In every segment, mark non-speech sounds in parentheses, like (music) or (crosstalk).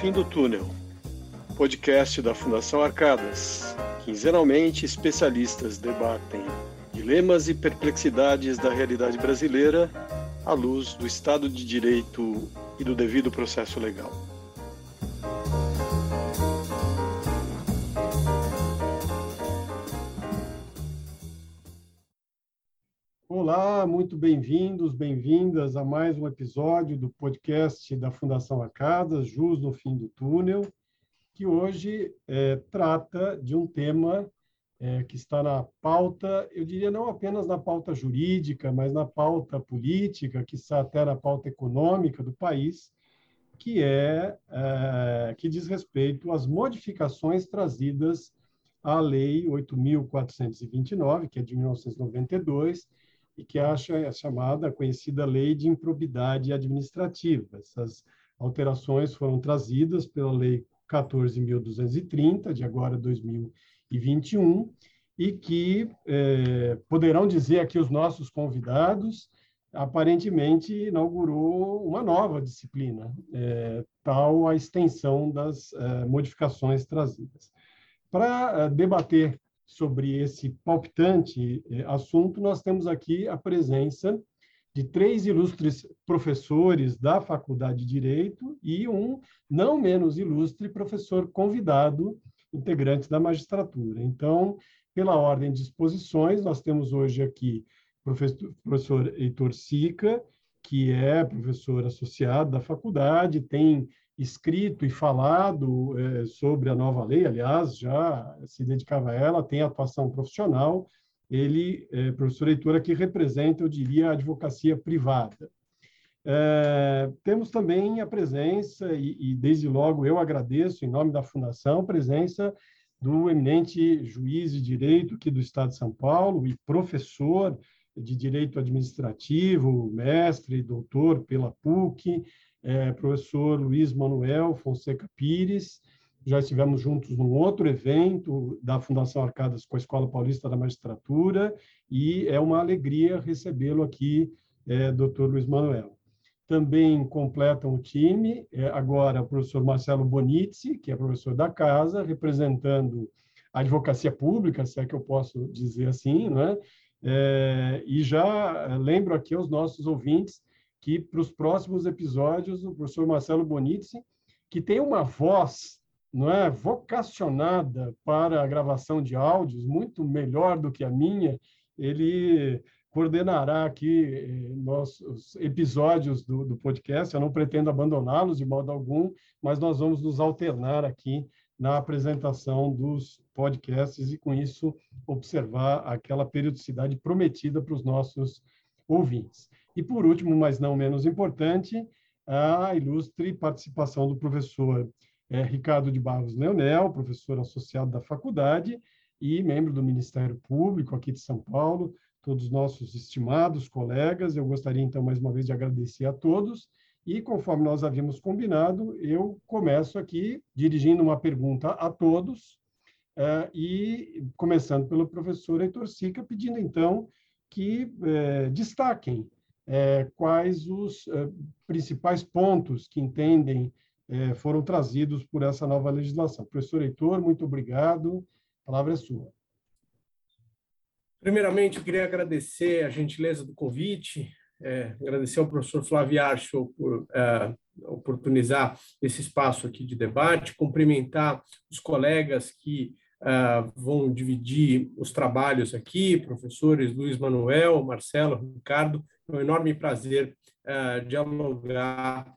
Fim do Túnel, podcast da Fundação Arcadas. Quinzenalmente, especialistas debatem dilemas e perplexidades da realidade brasileira à luz do Estado de Direito e do devido processo legal. Olá, muito bem-vindos, bem-vindas a mais um episódio do podcast da Fundação Arcadas, Jus no Fim do Túnel, que hoje é, trata de um tema é, que está na pauta, eu diria não apenas na pauta jurídica, mas na pauta política, que está até na pauta econômica do país, que é, é que diz respeito às modificações trazidas à Lei 8.429, que é de 1992, e que acha a chamada, conhecida Lei de Improbidade Administrativa. Essas alterações foram trazidas pela Lei 14.230, de agora 2021, e que eh, poderão dizer aqui os nossos convidados, aparentemente inaugurou uma nova disciplina, eh, tal a extensão das eh, modificações trazidas. Para debater sobre esse palpitante eh, assunto, nós temos aqui a presença de três ilustres professores da Faculdade de Direito e um não menos ilustre professor convidado, integrante da magistratura. Então, pela ordem de exposições, nós temos hoje aqui o professor, professor Heitor Sica, que é professor associado da faculdade, tem escrito e falado é, sobre a nova lei, aliás, já se dedicava a ela, tem atuação profissional. Ele, é, professor Heitor, que representa, eu diria, a advocacia privada. É, temos também a presença, e, e, desde logo eu agradeço, em nome da Fundação, a presença do eminente juiz de direito aqui do Estado de São Paulo e professor de direito administrativo, mestre, doutor pela PUC, é, professor Luiz Manuel Fonseca Pires. Já estivemos juntos num outro evento da Fundação Arcadas com a Escola Paulista da Magistratura e é uma alegria recebê-lo aqui, é, doutor Luiz Manuel. Também completam o time é, agora o professor Marcelo Bonizzi, que é professor da casa, representando a advocacia pública, se é que eu posso dizer assim, né? É, e já lembro aqui aos nossos ouvintes que para os próximos episódios o professor Marcelo Bonizzi, que tem uma voz não é vocacionada para a gravação de áudios muito melhor do que a minha, ele coordenará aqui eh, nossos episódios do, do podcast. Eu não pretendo abandoná-los de modo algum, mas nós vamos nos alternar aqui na apresentação dos podcasts e, com isso, observar aquela periodicidade prometida para os nossos ouvintes. E, por último, mas não menos importante, a ilustre participação do professor é, Ricardo de Barros Leonel, professor associado da faculdade e membro do Ministério Público aqui de São Paulo, todos nossos estimados colegas. Eu gostaria, então, mais uma vez, de agradecer a todos. E, conforme nós havíamos combinado, eu começo aqui dirigindo uma pergunta a todos, é, e começando pelo professor Heitor Sica, pedindo, então, que é, destaquem é, quais os é, principais pontos que entendem é, foram trazidos por essa nova legislação. Professor Heitor, muito obrigado. A palavra é sua. Primeiramente, eu queria agradecer a gentileza do convite, é, agradecer ao professor Flávio Archo por é, oportunizar esse espaço aqui de debate, cumprimentar os colegas que é, vão dividir os trabalhos aqui, professores Luiz Manuel, Marcelo, Ricardo, um enorme prazer uh, dialogar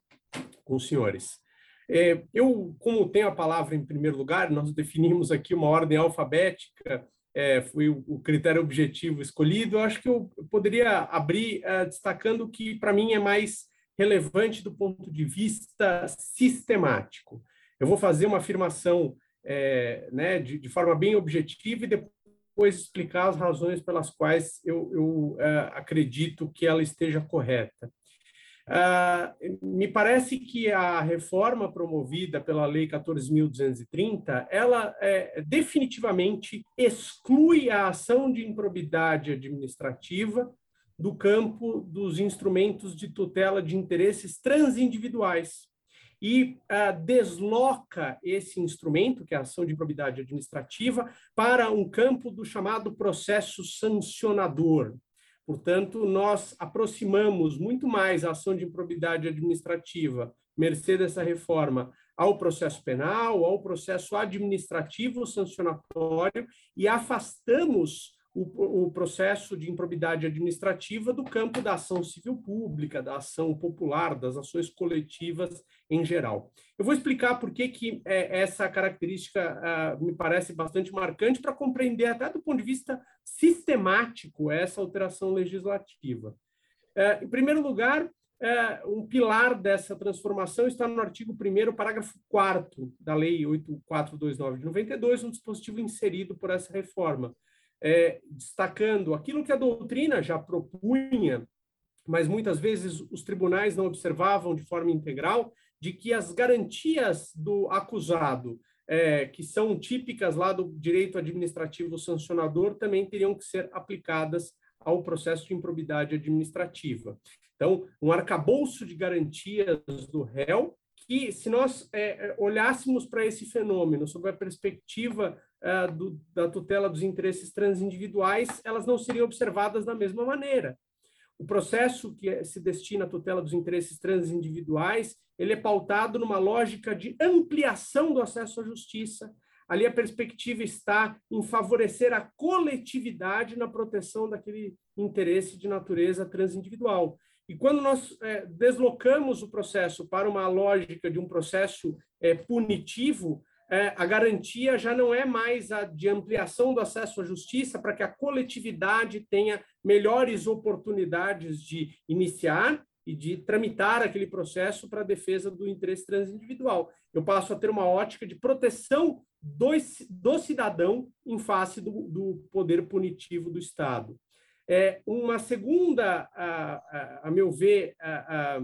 com os senhores. É, eu, como tenho a palavra em primeiro lugar, nós definimos aqui uma ordem alfabética, é, foi o, critério objetivo escolhido. Eu acho que eu poderia abrir uh, destacando que, para mim, é mais relevante do ponto de vista sistemático. Eu vou fazer uma afirmação é, né, de, de, forma bem objetiva e depois depois explicar as razões pelas quais eu, eu uh, acredito que ela esteja correta. Uh, me parece que a reforma promovida pela Lei 14.230, ela é, definitivamente exclui a ação de improbidade administrativa do campo dos instrumentos de tutela de interesses transindividuais e uh, desloca esse instrumento, que é a ação de improbidade administrativa, para um campo do chamado processo sancionador. Portanto, nós aproximamos muito mais a ação de improbidade administrativa, mercê dessa reforma, ao processo penal, ao processo administrativo sancionatório e afastamos o, o, processo de improbidade administrativa do campo da ação civil pública, da ação popular, das ações coletivas em geral. Eu vou explicar por que, que é, essa característica ah, me parece bastante marcante para compreender até do ponto de vista sistemático essa alteração legislativa. É, em primeiro lugar, é, um pilar dessa transformação está no artigo 1 parágrafo 4 da Lei 8429 de 92, um dispositivo inserido por essa reforma, é, destacando aquilo que a doutrina já propunha, mas muitas vezes os tribunais não observavam de forma integral, de que as garantias do acusado, é, que são típicas lá do direito administrativo sancionador, também teriam que ser aplicadas ao processo de improbidade administrativa. Então, um arcabouço de garantias do réu que, se nós é, é, olhássemos para esse fenômeno sob a perspectiva é, do, da tutela dos interesses transindividuais, elas não seriam observadas da mesma maneira. O processo que se destina à tutela dos interesses transindividuais, ele é pautado numa lógica de ampliação do acesso à justiça. Ali a perspectiva está em favorecer a coletividade na proteção daquele interesse de natureza transindividual. E quando nós é, deslocamos o processo para uma lógica de um processo é, punitivo, é, a garantia já não é mais a de ampliação do acesso à justiça para que a coletividade tenha melhores oportunidades de iniciar e de tramitar aquele processo para a defesa do interesse transindividual. Eu passo a ter uma ótica de proteção do, do cidadão em face do, do poder punitivo do Estado. É, uma segunda, a, a, a meu ver, a,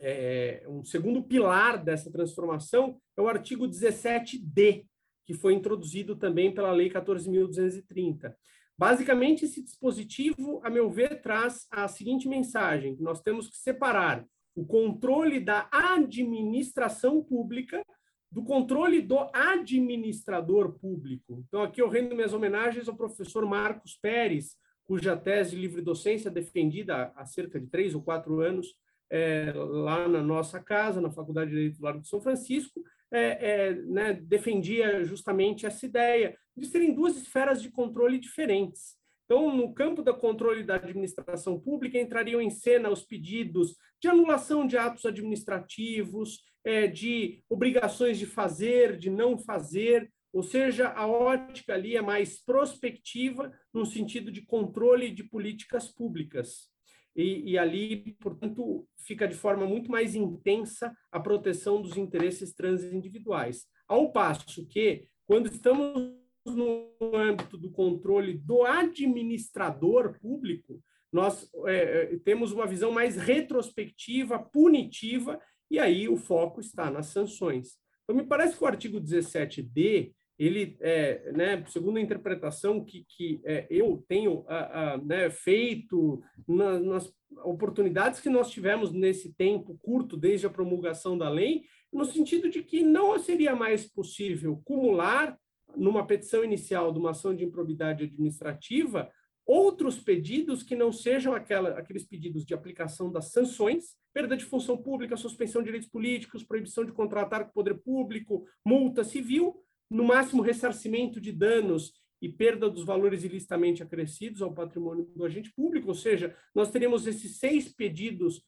é, um segundo pilar dessa transformação é o artigo 17D, que foi introduzido também pela Lei 14.230. Basicamente, esse dispositivo, a meu ver, traz a seguinte mensagem: nós temos que separar o controle da administração pública do controle do administrador público. Então, aqui eu rendo minhas homenagens ao professor Marcos Pérez, cuja tese de livre docência defendida há cerca de três ou quatro anos é, lá na nossa casa, na Faculdade de Direito do Largo de São Francisco, é, é, né, defendia justamente essa ideia de serem duas esferas de controle diferentes. Então, no campo do controle da administração pública, entrariam em cena os pedidos de anulação de atos administrativos, é, de obrigações de fazer, de não fazer, ou seja, a ótica ali é mais prospectiva, no sentido de controle de políticas públicas. E, e, ali, portanto, fica de forma muito mais intensa a proteção dos interesses transindividuais. Ao passo que, quando estamos no âmbito do controle do administrador público, nós é, é temos uma visão mais retrospectiva, punitiva, e aí o foco está nas sanções. Então, me parece que o artigo 17D ele, é, né, segundo a interpretação que, que é, eu tenho a, a, né, feito na, nas oportunidades que nós tivemos nesse tempo curto, desde a promulgação da lei, no sentido de que não seria mais possível cumular, numa petição inicial de uma ação de improbidade administrativa, outros pedidos que não sejam aquela, aqueles pedidos de aplicação das sanções, perda de função pública, suspensão de direitos políticos, proibição de contratar com o poder público, multa civil, no máximo ressarcimento de danos e perda dos valores ilicitamente acrescidos ao patrimônio do agente público, ou seja, nós teríamos esses seis pedidos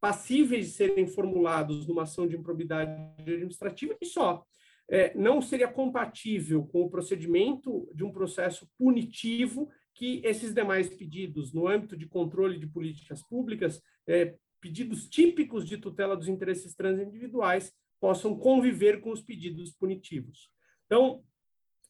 passíveis de serem formulados numa ação de improbidade administrativa e só. É, não seria compatível com o procedimento de um processo punitivo que esses demais pedidos, no âmbito de controle de políticas públicas, é, pedidos típicos de tutela dos interesses transindividuais, possam conviver com os pedidos punitivos. Então,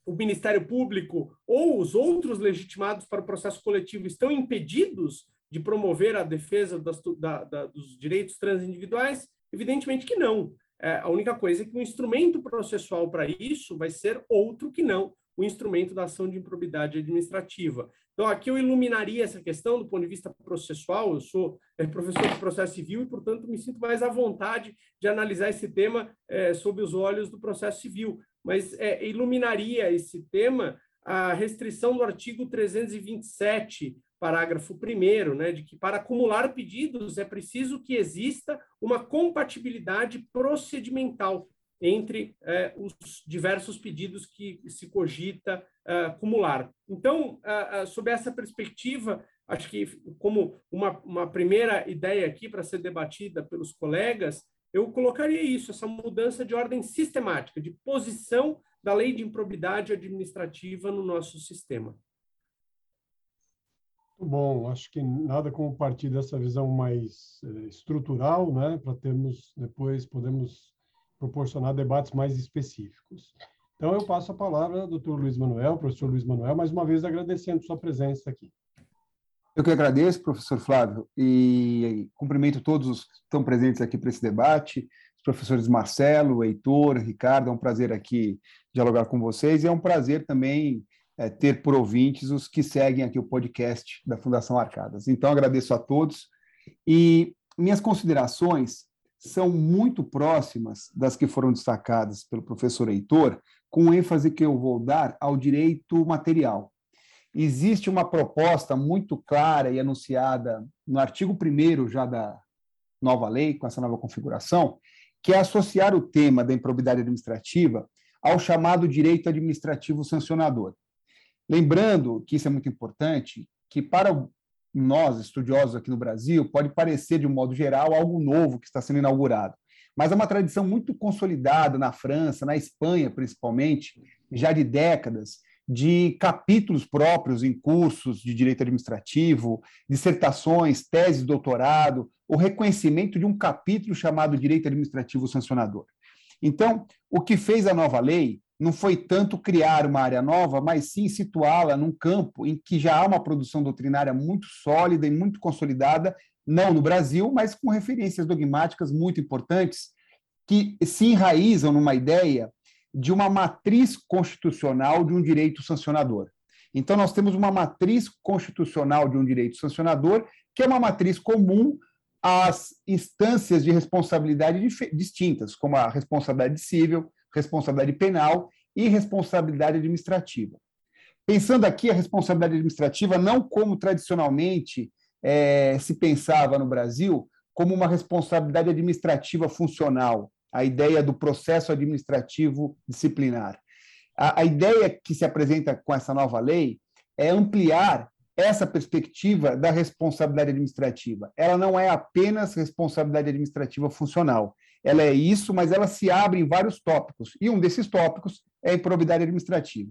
o Ministério Público ou os outros legitimados para o processo coletivo estão impedidos de promover a defesa das, da, da, dos direitos transindividuais? Evidentemente que não. É, a única coisa é que o instrumento processual para isso vai ser outro que não o instrumento da ação de improbidade administrativa. Então, aqui eu iluminaria essa questão do ponto de vista processual. Eu sou é, professor de processo civil e, portanto, me sinto mais à vontade de analisar esse tema é, sob os olhos do processo civil. Mas é, iluminaria esse tema a restrição do artigo 327, parágrafo 1, né, de que para acumular pedidos é preciso que exista uma compatibilidade procedimental entre é, os diversos pedidos que se cogita é, acumular. Então, sob essa perspectiva, acho que como uma, uma primeira ideia aqui para ser debatida pelos colegas, eu colocaria isso, essa mudança de ordem sistemática, de posição da lei de improbidade administrativa no nosso sistema. Muito bom, acho que nada como partir dessa visão mais estrutural, né, para termos depois podemos proporcionar debates mais específicos. Então, eu passo a palavra ao doutor Luiz Manuel, professor Luiz Manuel, mais uma vez agradecendo sua presença aqui. Eu que agradeço, professor Flávio, e cumprimento todos os que estão presentes aqui para esse debate, os professores Marcelo, Heitor, Ricardo, é um prazer aqui dialogar com vocês, e é um prazer também é, ter por ouvintes os que seguem aqui o podcast da Fundação Arcadas. Então, agradeço a todos, e minhas considerações são muito próximas das que foram destacadas pelo professor Heitor, com ênfase que eu vou dar ao direito material. Existe uma proposta muito clara e anunciada no artigo 1 já da nova lei, com essa nova configuração, que é associar o tema da improbidade administrativa ao chamado direito administrativo sancionador. Lembrando que isso é muito importante, que para nós, estudiosos aqui no Brasil, pode parecer, de um modo geral, algo novo que está sendo inaugurado. Mas é uma tradição muito consolidada na França, na Espanha, principalmente, já de décadas, de capítulos próprios em cursos de direito administrativo, dissertações, teses doutorado, o reconhecimento de um capítulo chamado direito administrativo sancionador. Então, o que fez a nova lei não foi tanto criar uma área nova, mas sim situá-la num campo em que já há uma produção doutrinária muito sólida e muito consolidada, não no Brasil, mas com referências dogmáticas muito importantes, que se enraizam numa ideia de uma matriz constitucional de um direito sancionador. Então, nós temos uma matriz constitucional de um direito sancionador, que é uma matriz comum às instâncias de responsabilidade distintas, como a responsabilidade civil, responsabilidade penal e responsabilidade administrativa. Pensando aqui a responsabilidade administrativa não como tradicionalmente é, se pensava no Brasil, como uma responsabilidade administrativa funcional, a ideia do processo administrativo disciplinar. A, a ideia que se apresenta com essa nova lei é ampliar essa perspectiva da responsabilidade administrativa. Ela não é apenas responsabilidade administrativa funcional, ela é isso, mas ela se abre em vários tópicos, e um desses tópicos é a improbidade administrativa.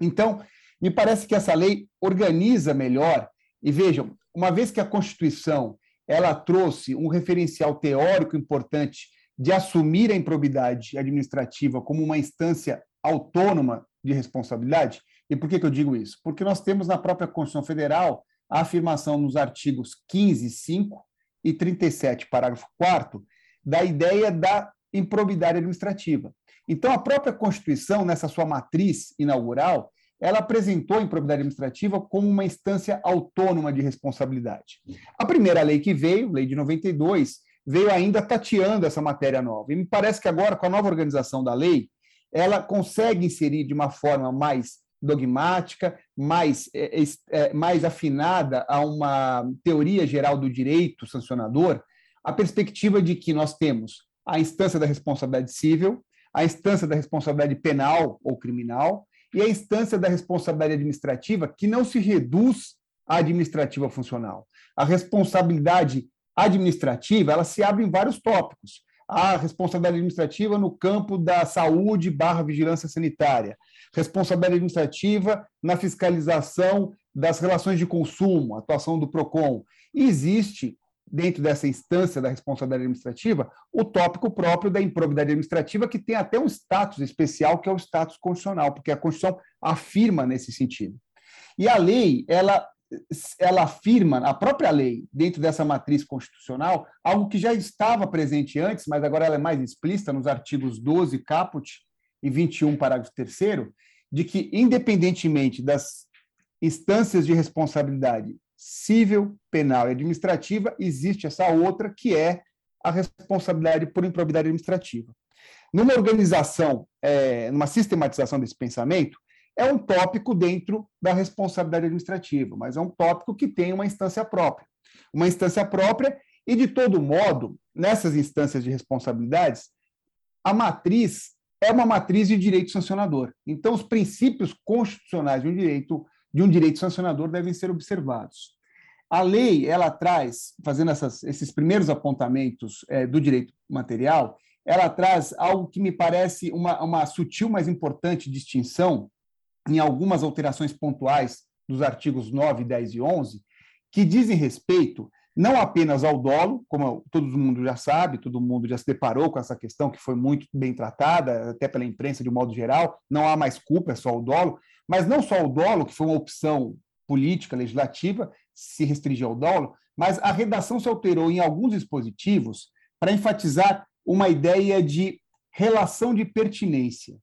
Então, me parece que essa lei organiza melhor, e vejam, uma vez que a Constituição ela trouxe um referencial teórico importante de assumir a improbidade administrativa como uma instância autônoma de responsabilidade, e por que, que eu digo isso? Porque nós temos na própria Constituição Federal a afirmação nos artigos 15, 5 e 37, parágrafo 4 da ideia da improbidade administrativa. Então, a própria Constituição, nessa sua matriz inaugural, ela apresentou a improbidade administrativa como uma instância autônoma de responsabilidade. A primeira lei que veio, lei de 92, veio ainda tateando essa matéria nova. E me parece que agora, com a nova organização da lei, ela consegue inserir de uma forma mais dogmática, mais, é, é, mais afinada a uma teoria geral do direito sancionador, a perspectiva de que nós temos a instância da responsabilidade civil, a instância da responsabilidade penal ou criminal e a instância da responsabilidade administrativa, que não se reduz à administrativa funcional. A responsabilidade administrativa, ela se abre em vários tópicos. A responsabilidade administrativa no campo da saúde barra vigilância sanitária, responsabilidade administrativa na fiscalização das relações de consumo, atuação do PROCON. E existe dentro dessa instância da responsabilidade administrativa, o tópico próprio da improbidade administrativa, que tem até um status especial, que é o status constitucional, porque a Constituição afirma nesse sentido. E a lei, ela, ela afirma, a própria lei, dentro dessa matriz constitucional, algo que já estava presente antes, mas agora ela é mais explícita nos artigos 12, caput, e 21, parágrafo 3 de que, independentemente das instâncias de responsabilidade civil, penal e administrativa, existe essa outra, que é a responsabilidade por improbidade administrativa. Numa organização, é, numa sistematização desse pensamento, é um tópico dentro da responsabilidade administrativa, mas é um tópico que tem uma instância própria. Uma instância própria, e de todo modo, nessas instâncias de responsabilidades, a matriz é uma matriz de direito sancionador. Então, os princípios constitucionais de um direito de um direito sancionador devem ser observados. A lei, ela traz, fazendo essas, esses primeiros apontamentos é, do direito material, ela traz algo que me parece uma, uma sutil, mas importante distinção em algumas alterações pontuais dos artigos 9, 10 e 11, que dizem respeito não apenas ao dolo, como todo mundo já sabe, todo mundo já se deparou com essa questão que foi muito bem tratada, até pela imprensa de um modo geral, não há mais culpa, é só o dolo, mas não só o dolo, que foi uma opção política, legislativa, se restringir ao dolo, mas a redação se alterou em alguns dispositivos para enfatizar uma ideia de relação de pertinência.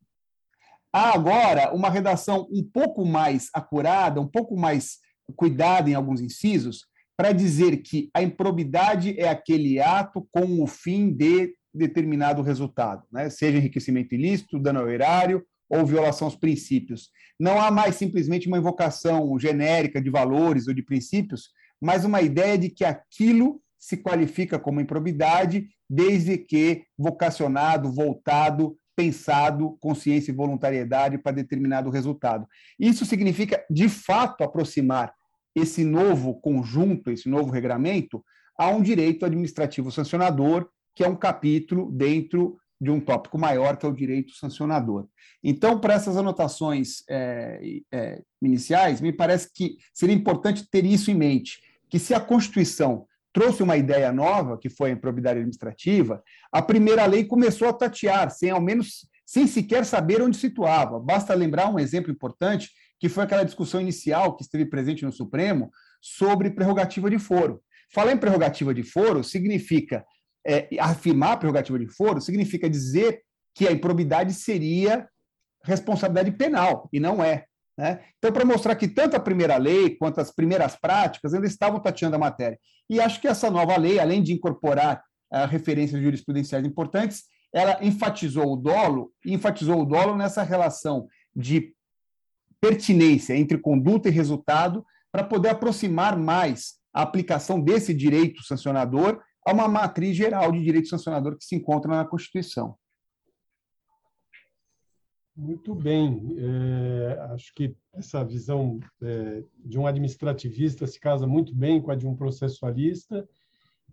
Há agora uma redação um pouco mais acurada, um pouco mais cuidada em alguns incisos, para dizer que a improbidade é aquele ato com o fim de determinado resultado, né? seja enriquecimento ilícito, dano ao erário ou violação aos princípios. Não há mais simplesmente uma invocação genérica de valores ou de princípios, mas uma ideia de que aquilo se qualifica como improbidade, desde que vocacionado, voltado, pensado, consciência e voluntariedade para determinado resultado. Isso significa, de fato, aproximar esse novo conjunto, esse novo regramento, a um direito administrativo sancionador, que é um capítulo dentro de um tópico maior, que é o direito sancionador. Então, para essas anotações é, é, iniciais, me parece que seria importante ter isso em mente, que se a Constituição trouxe uma ideia nova, que foi a improbidade administrativa, a primeira lei começou a tatear, sem ao menos sem sequer saber onde situava. Basta lembrar um exemplo importante, que foi aquela discussão inicial que esteve presente no Supremo sobre prerrogativa de foro. Falar em prerrogativa de foro significa é, afirmar a prerrogativa de foro significa dizer que a improbidade seria responsabilidade penal, e não é. Né? Então, para mostrar que tanto a primeira lei quanto as primeiras práticas ainda estavam tateando a matéria. E acho que essa nova lei, além de incorporar uh, referências jurisprudenciais importantes, ela enfatizou o dolo, e enfatizou o dolo nessa relação de pertinência entre conduta e resultado, para poder aproximar mais a aplicação desse direito sancionador a uma matriz geral de direito sancionador que se encontra na Constituição. Muito bem. É, acho que essa visão é, de um administrativista se casa muito bem com a de um processualista.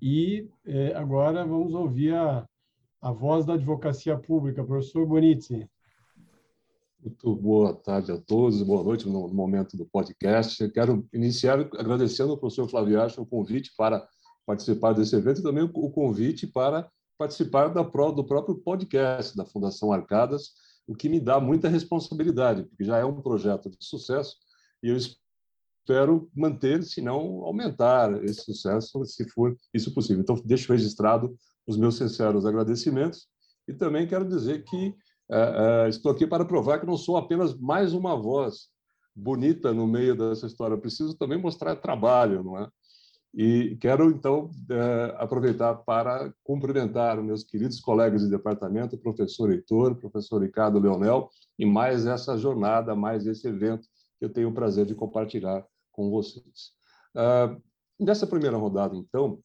E é, agora vamos ouvir a, a voz da advocacia pública, professor Bonizzi. Muito boa tarde a todos, boa noite no momento do podcast. Eu quero iniciar agradecendo ao professor Flávio Acho o convite para participar desse evento e também o convite para participar da, do próprio podcast da Fundação Arcadas, o que me dá muita responsabilidade, porque já é um projeto de sucesso e eu espero manter, se não aumentar esse sucesso, se for isso possível. Então, deixo registrado os meus sinceros agradecimentos e também quero dizer que é, é, estou aqui para provar que não sou apenas mais uma voz bonita no meio dessa história. preciso também mostrar trabalho, não é? E quero, então, é, aproveitar para cumprimentar meus queridos colegas de departamento, professor Heitor, professor Ricardo Leonel, e mais essa jornada, mais esse evento que eu tenho o prazer de compartilhar com vocês. Ah, nessa primeira rodada, então,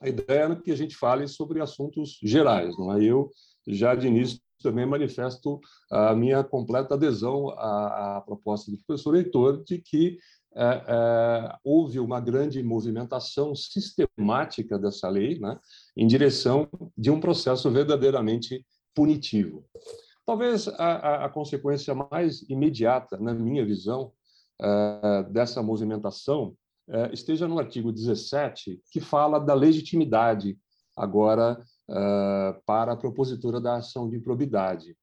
a ideia é que a gente fale sobre assuntos gerais, não é? Eu, já de início, também manifesto a minha completa adesão à, à proposta do professor Heitor de que houve uma grande movimentação sistemática dessa lei né, em direção de um processo verdadeiramente punitivo. Talvez a, a consequência mais imediata, na minha visão, é, dessa movimentação é, esteja no artigo 17, que fala da legitimidade agora é, para a propositura da ação de improbidade.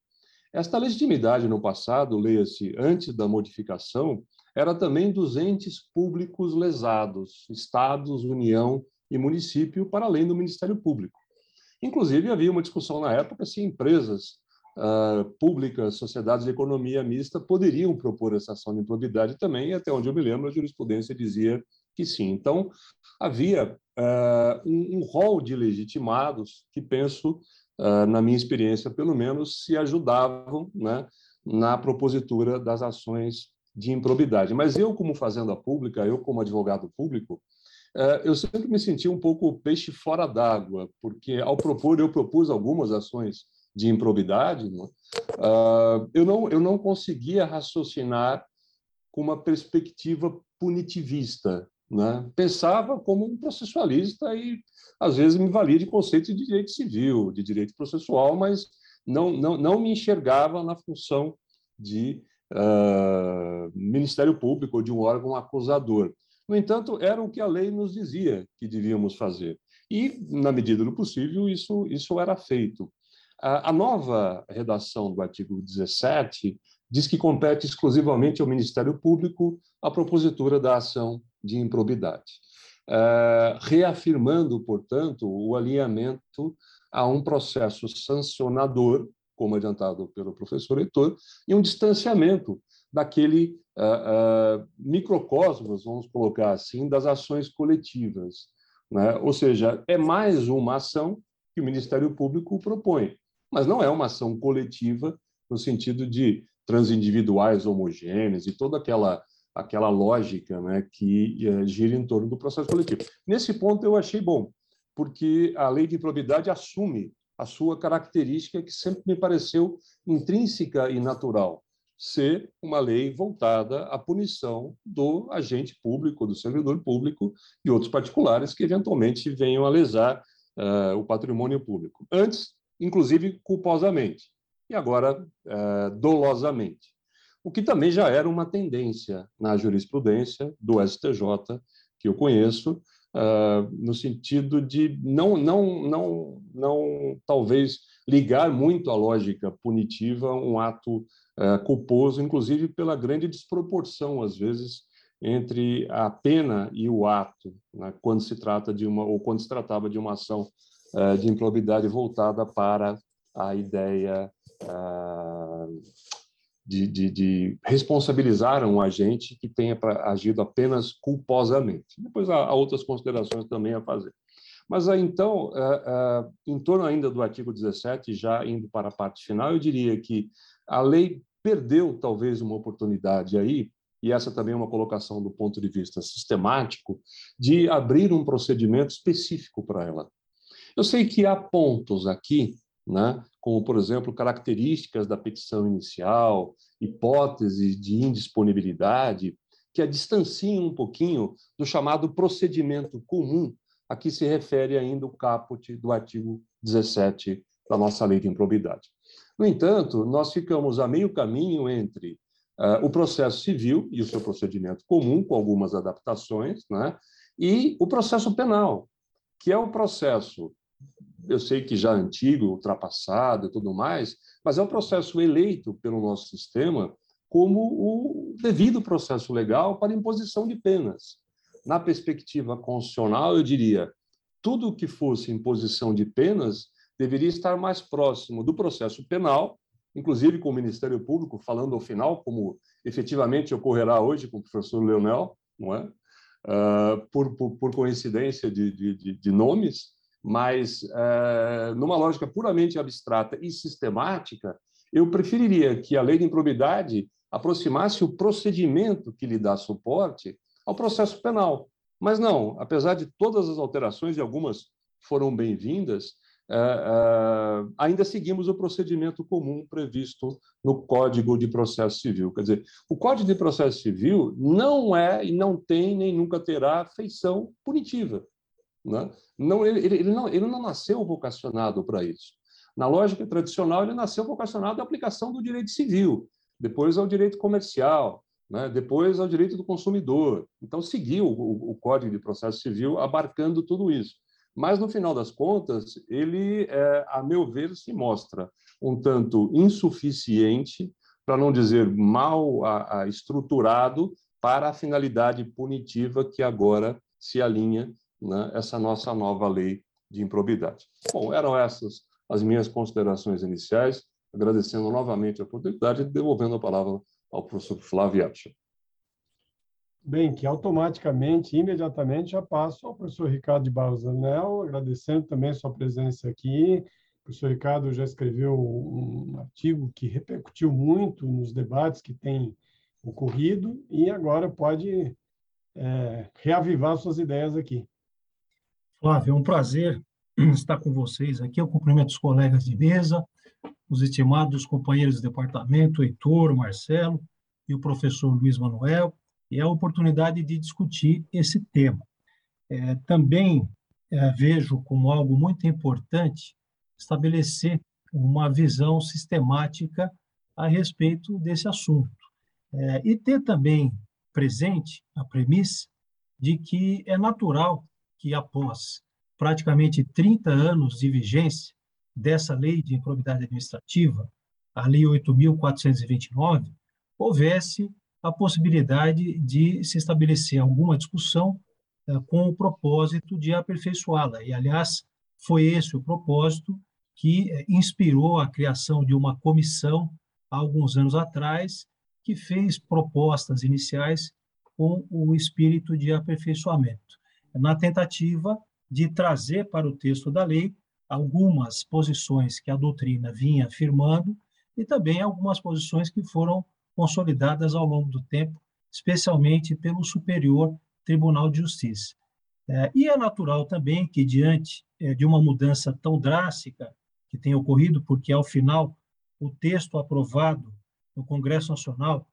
Esta legitimidade no passado, leia-se antes da modificação, era também dos entes públicos lesados, estados, União e município, para além do Ministério Público. Inclusive, havia uma discussão na época se empresas uh, públicas, sociedades de economia mista, poderiam propor essa ação de improbidade também, e até onde eu me lembro, a jurisprudência dizia que sim. Então, havia uh, um, um rol de legitimados que, penso, uh, na minha experiência, pelo menos, se ajudavam né, na propositura das ações de improbidade. Mas eu, como fazenda pública, eu, como advogado público, uh, eu sempre me senti um pouco peixe fora d'água, porque, ao propor, eu propus algumas ações de improbidade, né? eu, não, eu não conseguia raciocinar com uma perspectiva punitivista. Né? Pensava como um processualista e, às vezes, me valia de conceitos de direito civil, de direito processual, mas não, não, não me enxergava na função de uh, Ministério Público ou de um órgão acusador. No entanto, era o que a lei nos dizia que devíamos fazer. E, na medida do possível, isso, isso era feito. A nova redação do artigo 17 diz que compete exclusivamente ao Ministério Público a propositura da ação de improbidade, uh, reafirmando, portanto, o alinhamento a um processo sancionador, como adiantado pelo professor Heitor, e um distanciamento daquele uh, uh, microcosmos, vamos colocar assim, das ações coletivas. Né? Ou seja, é mais uma ação que o Ministério Público propõe, mas não é uma ação coletiva no sentido de transindividuais homogêneas e toda aquela aquela lógica né, que uh, gira em torno do processo coletivo. Nesse ponto, eu achei bom, porque a lei de improbidade assume a sua característica que sempre me pareceu intrínseca e natural, ser uma lei voltada à punição do agente público, do servidor público e outros particulares que eventualmente venham a lesar uh, o patrimônio público. Antes, inclusive, culposamente, e agora uh, dolosamente o que também já era uma tendência na jurisprudência do STJ, que eu conheço, uh, no sentido de não, não, não, não, talvez, ligar muito a lógica punitiva um ato uh, culposo, inclusive pela grande desproporção, às vezes, entre a pena e o ato, né, quando se trata de uma, ou quando se tratava de uma ação uh, de improbidade voltada para a ideia de, de, de, responsabilizar um agente que tenha agido apenas culposamente. Depois há, há, outras considerações também a fazer. Mas aí, então, uh, uh, em torno ainda do artigo 17, já indo para a parte final, eu diria que a lei perdeu talvez uma oportunidade aí, e essa também é uma colocação do ponto de vista sistemático, de abrir um procedimento específico para ela. Eu sei que há pontos aqui né? Como, por exemplo, características da petição inicial, hipóteses de indisponibilidade, que a distanciam um pouquinho do chamado procedimento comum a que se refere ainda o caput do artigo 17 da nossa lei de improbidade. No entanto, nós ficamos a meio caminho entre uh, o processo civil e o seu procedimento comum, com algumas adaptações, né? e o processo penal, que é o processo eu sei que já antigo, ultrapassado e tudo mais, mas é um processo eleito pelo nosso sistema como o devido processo legal para imposição de penas. Na perspectiva constitucional, eu diria, tudo que fosse imposição de penas deveria estar mais próximo do processo penal, inclusive com o Ministério Público falando ao final, como efetivamente ocorrerá hoje com o professor Leonel, não é? Uh, por, por, por, coincidência de, de, de nomes, mas é, numa lógica puramente abstrata e sistemática, eu preferiria que a lei de improbidade aproximasse o procedimento que lhe dá suporte ao processo penal. Mas não, apesar de todas as alterações, e algumas foram bem-vindas, é, é, ainda seguimos o procedimento comum previsto no Código de Processo Civil. Quer dizer, o Código de Processo Civil não é e não tem nem nunca terá feição punitiva. Né? Não, ele, ele, não, ele não nasceu vocacionado para isso. Na lógica tradicional, ele nasceu vocacionado à aplicação do direito civil, depois ao direito comercial, né? depois ao direito do consumidor. Então, seguiu o, o, Código de Processo Civil abarcando tudo isso. Mas, no final das contas, ele, é, a meu ver, se mostra um tanto insuficiente, para não dizer mal a, a estruturado, para a finalidade punitiva que agora se alinha né, essa nossa nova lei de improbidade. Bom, eram essas as minhas considerações iniciais. agradecendo novamente a oportunidade e devolvendo a palavra ao professor Flávio Archer. Bem, que automaticamente, imediatamente, já passo ao professor Ricardo de Barros Anel, agradecendo também sua presença aqui. O professor Ricardo já escreveu um artigo que repercutiu muito nos debates que têm ocorrido e agora pode é, reavivar suas ideias aqui. Flávio, é um prazer (clears throat) estar com vocês aqui. Eu cumprimento os colegas de mesa, os estimados companheiros do departamento, Heitor, Marcelo e o professor Luiz Manuel e a oportunidade de discutir esse tema. É, também é, vejo como algo muito importante estabelecer uma visão sistemática a respeito desse assunto. É, e ter também presente a premissa de que é natural que, após praticamente 30 anos de vigência dessa lei de improbidade administrativa, a Lei 8.429, houvesse a possibilidade de se estabelecer alguma discussão eh, com o propósito de aperfeiçoá-la. E, aliás, foi esse o propósito que eh, inspirou a criação de uma comissão há alguns anos atrás, que fez propostas iniciais com o espírito de aperfeiçoamento, na tentativa de trazer para o texto da lei algumas posições que a doutrina vinha afirmando e também algumas posições que foram consolidadas ao longo do tempo, especialmente pelo Superior Tribunal de Justiça. É, e é natural também que, diante é, de uma mudança tão drástica que tem ocorrido, porque, ao final, o texto aprovado no Congresso Nacional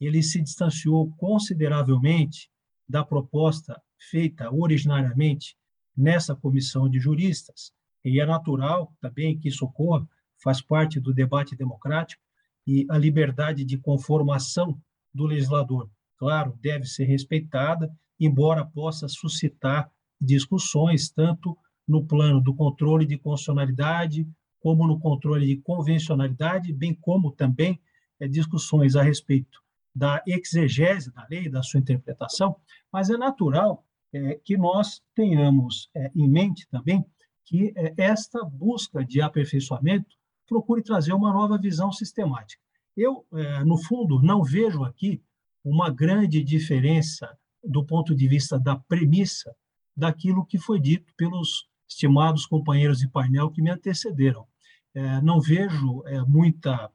ele se distanciou consideravelmente da proposta feita originariamente nessa comissão de juristas, e é natural também que isso ocorra, faz parte do debate democrático, e a liberdade de conformação do legislador, claro, deve ser respeitada, embora possa suscitar discussões tanto no plano do controle de constitucionalidade, como no controle de convencionalidade, bem como também é, discussões a respeito da exegese da lei, da sua interpretação, mas é natural é, que nós tenhamos é, em mente também que é, esta busca de aperfeiçoamento procure trazer uma nova visão sistemática. Eu, é, no fundo, não vejo aqui uma grande diferença do ponto de vista da premissa daquilo que foi dito pelos estimados companheiros de painel que me antecederam. É, não vejo é, muita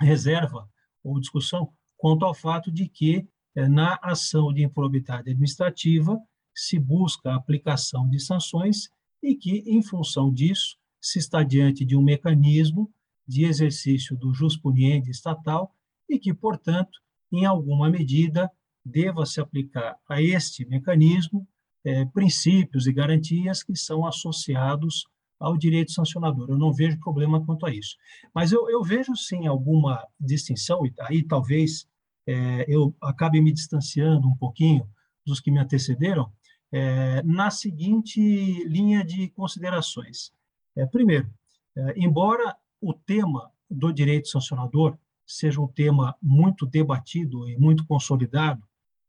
reserva ou discussão quanto ao fato de que, na ação de improbidade administrativa, se busca a aplicação de sanções e que, em função disso, se está diante de um mecanismo de exercício do juspuniente estatal e que, portanto, em alguma medida, deva se aplicar a este mecanismo é, princípios e garantias que são associados ao direito sancionador. Eu não vejo problema quanto a isso. Mas eu, eu vejo, sim, alguma distinção, e aí talvez é, eu acabe me distanciando um pouquinho dos que me antecederam, é, na seguinte linha de considerações. É, primeiro, é, embora o tema do direito sancionador seja um tema muito debatido e muito consolidado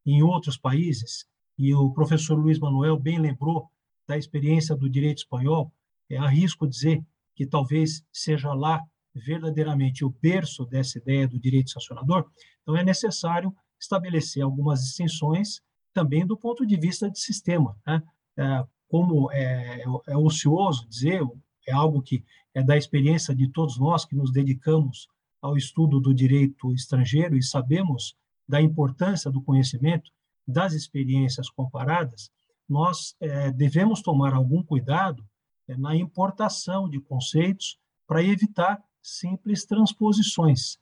em outros países, e o professor Luiz Manuel bem lembrou da experiência do direito espanhol, é, arrisco dizer que talvez seja lá verdadeiramente o berço dessa ideia do direito sancionador, então é necessário estabelecer algumas distinções também do ponto de vista de sistema. Né? É, como é, é ocioso dizer, é algo que é da experiência de todos nós que nos dedicamos ao estudo do direito estrangeiro e sabemos da importância do conhecimento, das experiências comparadas, nós é, devemos tomar algum cuidado é, na importação de conceitos para evitar simples transposições,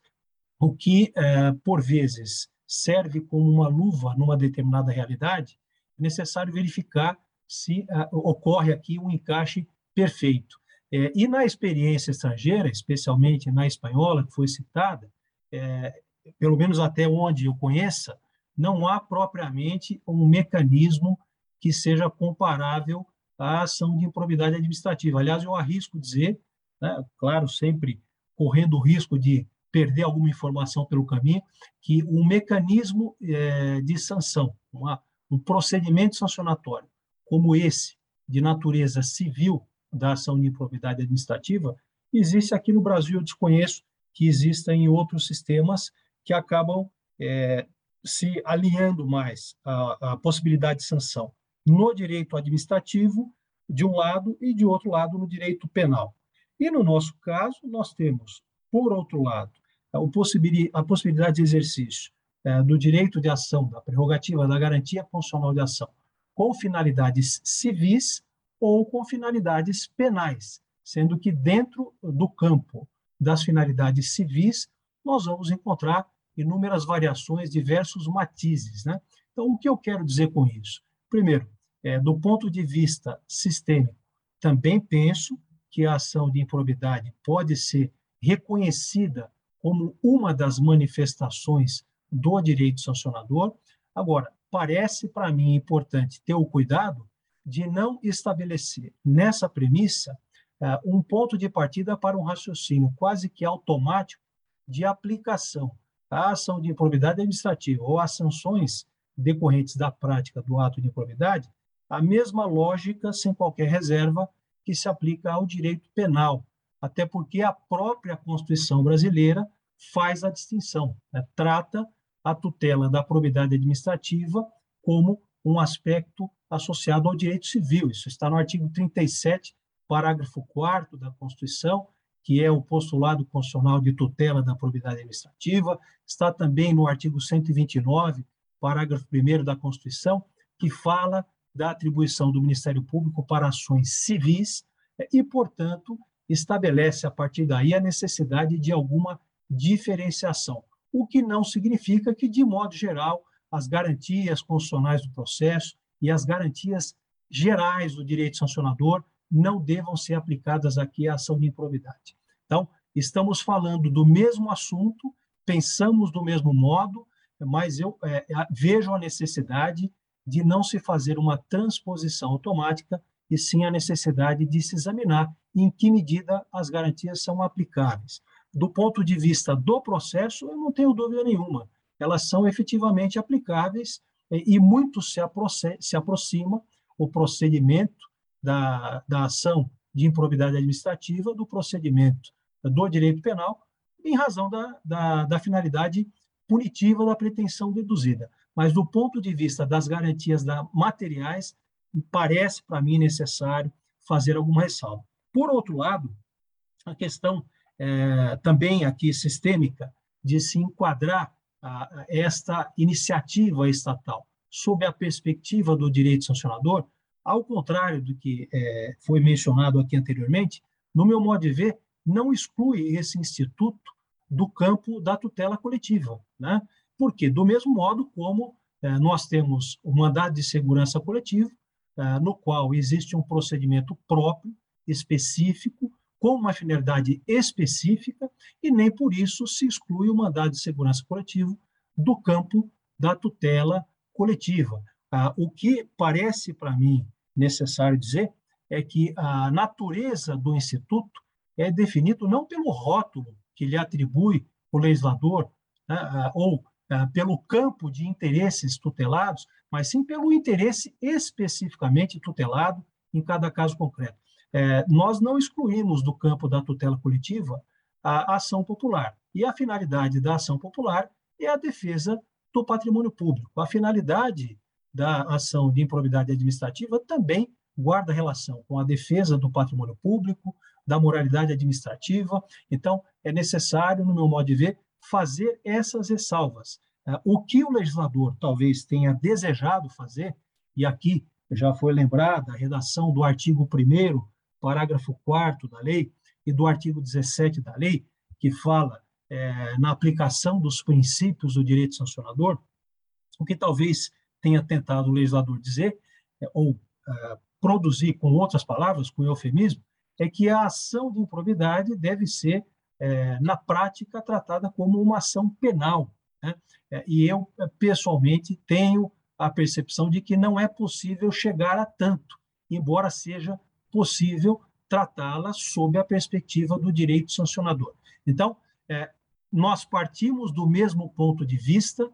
o que, é, por vezes, serve como uma luva numa determinada realidade, é necessário verificar se uh, ocorre aqui um encaixe perfeito. É, e na experiência estrangeira, especialmente na espanhola, que foi citada, é, pelo menos até onde eu conheça, não há propriamente um mecanismo que seja comparável à ação de improbidade administrativa. Aliás, eu arrisco dizer, né, claro, sempre correndo o risco de perder alguma informação pelo caminho, que o mecanismo é, de sanção, uma, um procedimento sancionatório como esse, de natureza civil da ação de improbidade administrativa, Existe aqui no Brasil, eu desconheço que exista em outros sistemas que acabam é, se alinhando mais à, à possibilidade de sanção no direito administrativo, de um lado, e de outro lado, no direito penal. E no nosso caso, nós temos, por outro lado, a possibilidade de exercício é, do direito de ação, da prerrogativa da garantia constitucional de ação, com finalidades civis ou com finalidades penais, sendo que dentro do campo das finalidades civis, nós vamos encontrar inúmeras variações, diversos matizes. Né? Então, o que eu quero dizer com isso? Primeiro, é, do ponto de vista sistêmico, também penso que a ação de improbidade pode ser reconhecida como uma das manifestações do direito sancionador. Agora, parece para mim importante ter o cuidado de não estabelecer nessa premissa uh, um ponto de partida para um raciocínio quase que automático de aplicação à ação de improbidade administrativa ou às sanções decorrentes da prática do ato de improbidade, a mesma lógica, sem qualquer reserva, que se aplica ao direito penal, até porque a própria Constituição brasileira faz a distinção, né? trata a tutela da probidade administrativa como um aspecto associado ao direito civil. Isso está no artigo 37, parágrafo 4 da Constituição, que é o postulado constitucional de tutela da probidade administrativa, está também no artigo 129, parágrafo 1 da Constituição, que fala da atribuição do Ministério Público para ações civis e, portanto, estabelece a partir daí a necessidade de alguma diferenciação, o que não significa que, de modo geral, as garantias constitucionais do processo e as garantias gerais do direito sancionador não devam ser aplicadas aqui à ação de improbidade. Então, estamos falando do mesmo assunto, pensamos do mesmo modo, mas eu é, vejo a necessidade de não se fazer uma transposição automática e sim a necessidade de se examinar em que medida as garantias são aplicáveis. Do ponto de vista do processo, eu não tenho dúvida nenhuma, elas são efetivamente aplicáveis e muito se, se aproxima o procedimento da, da ação de improbidade administrativa do procedimento do direito penal, em razão da, da, da finalidade punitiva da pretensão deduzida. Mas, do ponto de vista das garantias da, materiais, parece para mim necessário fazer alguma ressalva. Por outro lado, a questão é, também aqui sistêmica de se enquadrar a, a esta iniciativa estatal sob a perspectiva do direito sancionador, ao contrário do que é, foi mencionado aqui anteriormente, no meu modo de ver, não exclui esse instituto do campo da tutela coletiva, né? Porque do mesmo modo como é, nós temos o mandado de segurança coletivo, é, no qual existe um procedimento próprio, específico, com uma finalidade específica, e nem por isso se exclui o mandado de segurança coletivo do campo da tutela coletiva. Ah, o que parece para mim necessário dizer é que a natureza do instituto é definido não pelo rótulo que lhe atribui o legislador, né, ah, ou pelo campo de interesses tutelados, mas sim pelo interesse especificamente tutelado em cada caso concreto. É, nós não excluímos do campo da tutela coletiva a ação popular. E a finalidade da ação popular é a defesa do patrimônio público. A finalidade da ação de improbidade administrativa também guarda relação com a defesa do patrimônio público, da moralidade administrativa. Então, é necessário, no meu modo de ver, fazer essas ressalvas. É, o que o legislador talvez tenha desejado fazer, e aqui já foi lembrada a redação do artigo 1 parágrafo 4 da lei, e do artigo 17 da lei, que fala é, na aplicação dos princípios do direito sancionador, o que talvez tenha tentado o legislador dizer, é, ou é, produzir com outras palavras, com eufemismo, é que a ação de improbidade deve ser, é, na prática, tratada como uma ação penal. Né? É, e eu, pessoalmente, tenho a percepção de que não é possível chegar a tanto, embora seja possível tratá-la sob a perspectiva do direito sancionador. Então, é, nós partimos do mesmo ponto de vista,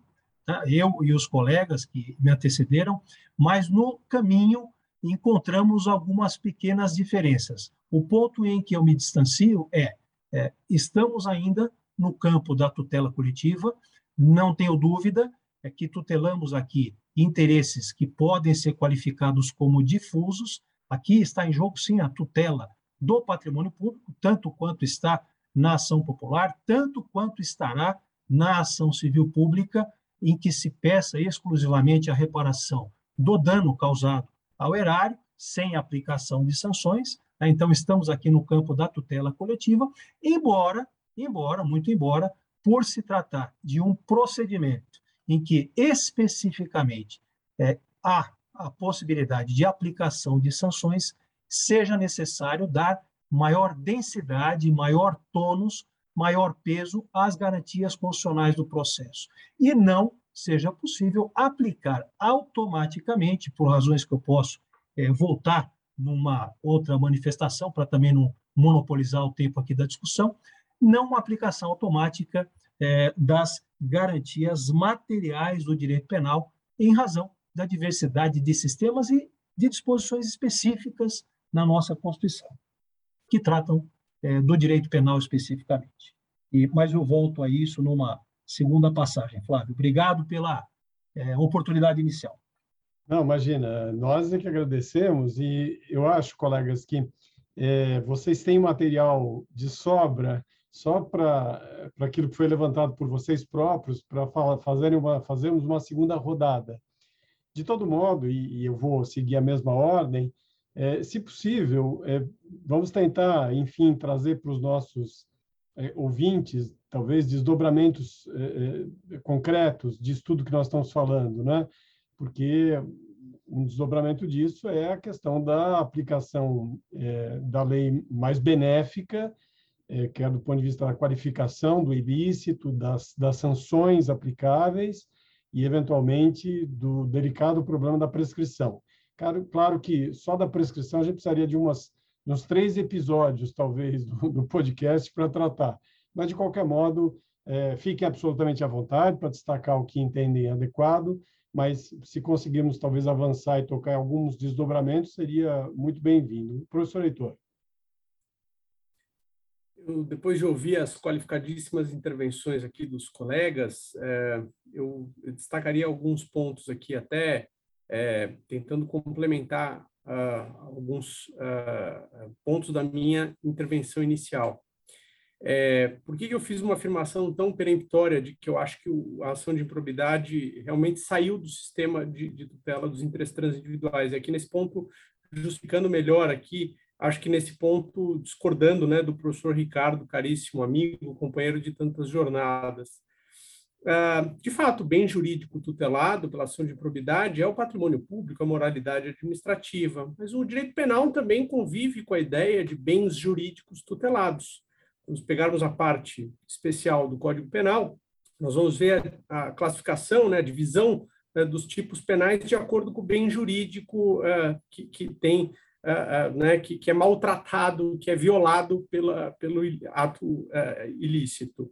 tá? eu e os colegas que me antecederam, mas no caminho encontramos algumas pequenas diferenças. O ponto em que eu me distancio é, é estamos ainda no campo da tutela coletiva, não tenho dúvida é que tutelamos aqui interesses que podem ser qualificados como difusos. Aqui está em jogo, sim, a tutela do patrimônio público, tanto quanto está na ação popular, tanto quanto estará na ação civil pública, em que se peça exclusivamente a reparação do dano causado ao erário, sem aplicação de sanções. Né? Então, estamos aqui no campo da tutela coletiva, embora, embora, muito embora, por se tratar de um procedimento em que especificamente é, há a possibilidade de aplicação de sanções, seja necessário dar maior densidade, maior tônus, maior peso às garantias constitucionais do processo. E não seja possível aplicar automaticamente, por razões que eu posso é, voltar numa outra manifestação, para também não monopolizar o tempo aqui da discussão, não uma aplicação automática é, das garantias materiais do direito penal, em razão da diversidade de sistemas e de disposições específicas na nossa Constituição, que tratam é, do direito penal especificamente. E, mas eu volto a isso numa segunda passagem. Flávio, obrigado pela é, oportunidade inicial. Não, imagina, nós é que agradecemos e eu acho, colegas, que é, vocês têm material de sobra só para aquilo que foi levantado por vocês próprios, para uma, fazermos uma segunda rodada. De todo modo, e, e eu vou seguir a mesma ordem, é, se possível, é, vamos tentar, enfim, trazer para os nossos é, ouvintes, talvez, desdobramentos é, é, concretos disso tudo que nós estamos falando, né? Porque um desdobramento disso é a questão da aplicação é, da lei mais benéfica é, quer do ponto de vista da qualificação do ilícito, das, das sanções aplicáveis e, eventualmente, do delicado problema da prescrição. Claro, claro que só da prescrição a gente precisaria de umas, uns três episódios, talvez, (laughs) do, do podcast para tratar. Mas, de qualquer modo, é, fiquem absolutamente à vontade para destacar o que entendem adequado, mas se conseguirmos, talvez, avançar e tocar alguns desdobramentos, seria muito bem-vindo. Professor Heitor eu, depois de ouvir as qualificadíssimas intervenções aqui dos colegas, é, eu, destacaria alguns pontos aqui, até é, tentando complementar uh, alguns uh, pontos da minha intervenção inicial. É, por que, que eu fiz uma afirmação tão peremptória de que eu acho que o, a ação de improbidade realmente saiu do sistema de, de tutela dos interesses transindividuais? E aqui nesse ponto, justificando melhor aqui acho que nesse ponto, discordando né, do professor Ricardo, caríssimo amigo, companheiro de tantas jornadas. Uh, de fato, bem jurídico tutelado pela ação de probidade é o patrimônio público, a moralidade administrativa, mas o direito penal também convive com a ideia de bens jurídicos tutelados. Vamos pegarmos a parte especial do Código Penal, nós vamos ver a, classificação, né, a divisão né, dos tipos penais de acordo com o bem jurídico uh, que, que tem uh, uh, né, que, que, é maltratado, que é violado pela, pelo ato ilícito.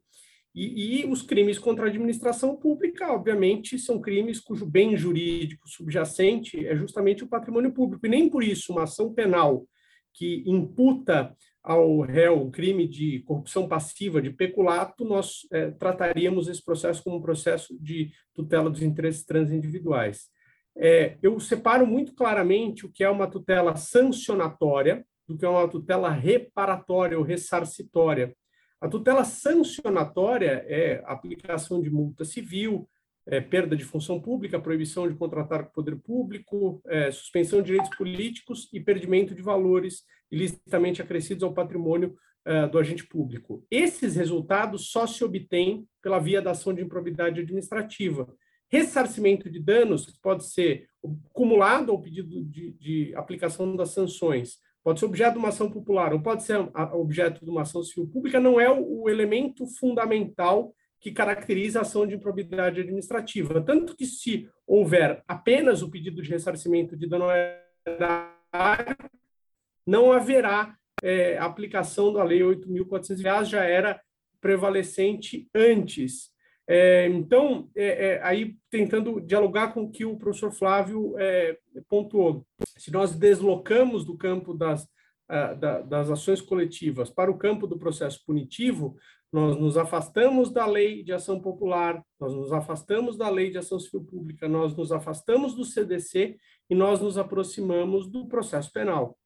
E, e, os crimes contra a administração pública, obviamente, são crimes cujo bem jurídico subjacente é justamente o patrimônio público. E nem por isso uma ação penal que imputa ao réu o crime de corrupção passiva, de peculato, nós é, trataríamos esse processo como um processo de tutela dos interesses transindividuais é, eu separo muito claramente o que é uma tutela sancionatória do que é uma tutela reparatória ou ressarcitória. A tutela sancionatória é aplicação de multa civil, é, perda de função pública, proibição de contratar com o poder público, é, suspensão de direitos políticos e perdimento de valores ilicitamente acrescidos ao patrimônio é, do agente público. Esses resultados só se obtêm pela via da ação de improbidade administrativa ressarcimento de danos pode ser acumulado ao pedido de, de, aplicação das sanções, pode ser objeto de uma ação popular, ou pode ser objeto de uma ação civil pública, não é o, elemento fundamental que caracteriza a ação de improbidade administrativa. Tanto que, se houver apenas o pedido de ressarcimento de dano não haverá é, aplicação da Lei 8.400, já era prevalecente antes É, então, é, é, aí tentando dialogar com o que o professor Flávio é, pontuou, se nós deslocamos do campo das, da, das ações coletivas para o campo do processo punitivo, nós nos afastamos da lei de ação popular, nós nos afastamos da lei de ação civil pública, nós nos afastamos do CDC e nós nos aproximamos do processo penal.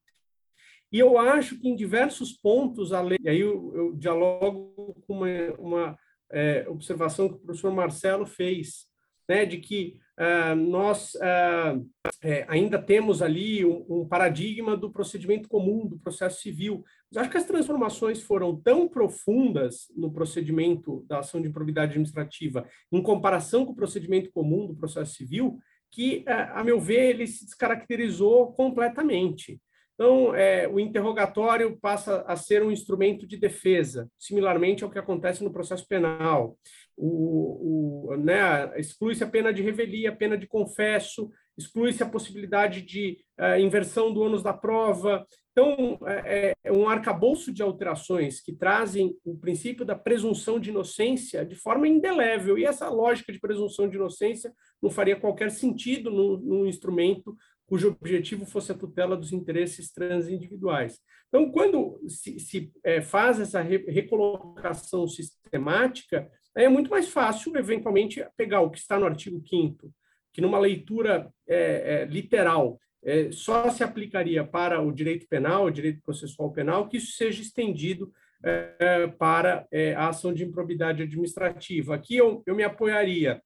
E eu acho que em diversos pontos a lei, e aí eu, eu dialogo com uma, uma é, observação que o professor Marcelo fez, né, de que uh, nós uh, é, ainda temos ali um, um, paradigma do procedimento comum, do processo civil. Mas acho que as transformações foram tão profundas no procedimento da ação de improbidade administrativa, em comparação com o procedimento comum do processo civil, que, uh, a meu ver, ele se descaracterizou completamente. Então, é, o interrogatório passa a ser um instrumento de defesa, similarmente ao que acontece no processo penal. O, o, né, exclui-se a pena de revelia, a pena de confesso, exclui-se a possibilidade de uh, inversão do ônus da prova. Então, é, é um arcabouço de alterações que trazem o princípio da presunção de inocência de forma indelével. E essa lógica de presunção de inocência não faria qualquer sentido no, no instrumento cujo objetivo fosse a tutela dos interesses transindividuais. Então, quando se, se é, faz essa re, recolocação sistemática, é muito mais fácil, eventualmente, pegar o que está no artigo 5 que numa leitura é, é, literal é, só se aplicaria para o direito penal, o direito processual penal, que isso seja estendido é, para é, a ação de improbidade administrativa. Aqui eu, eu me apoiaria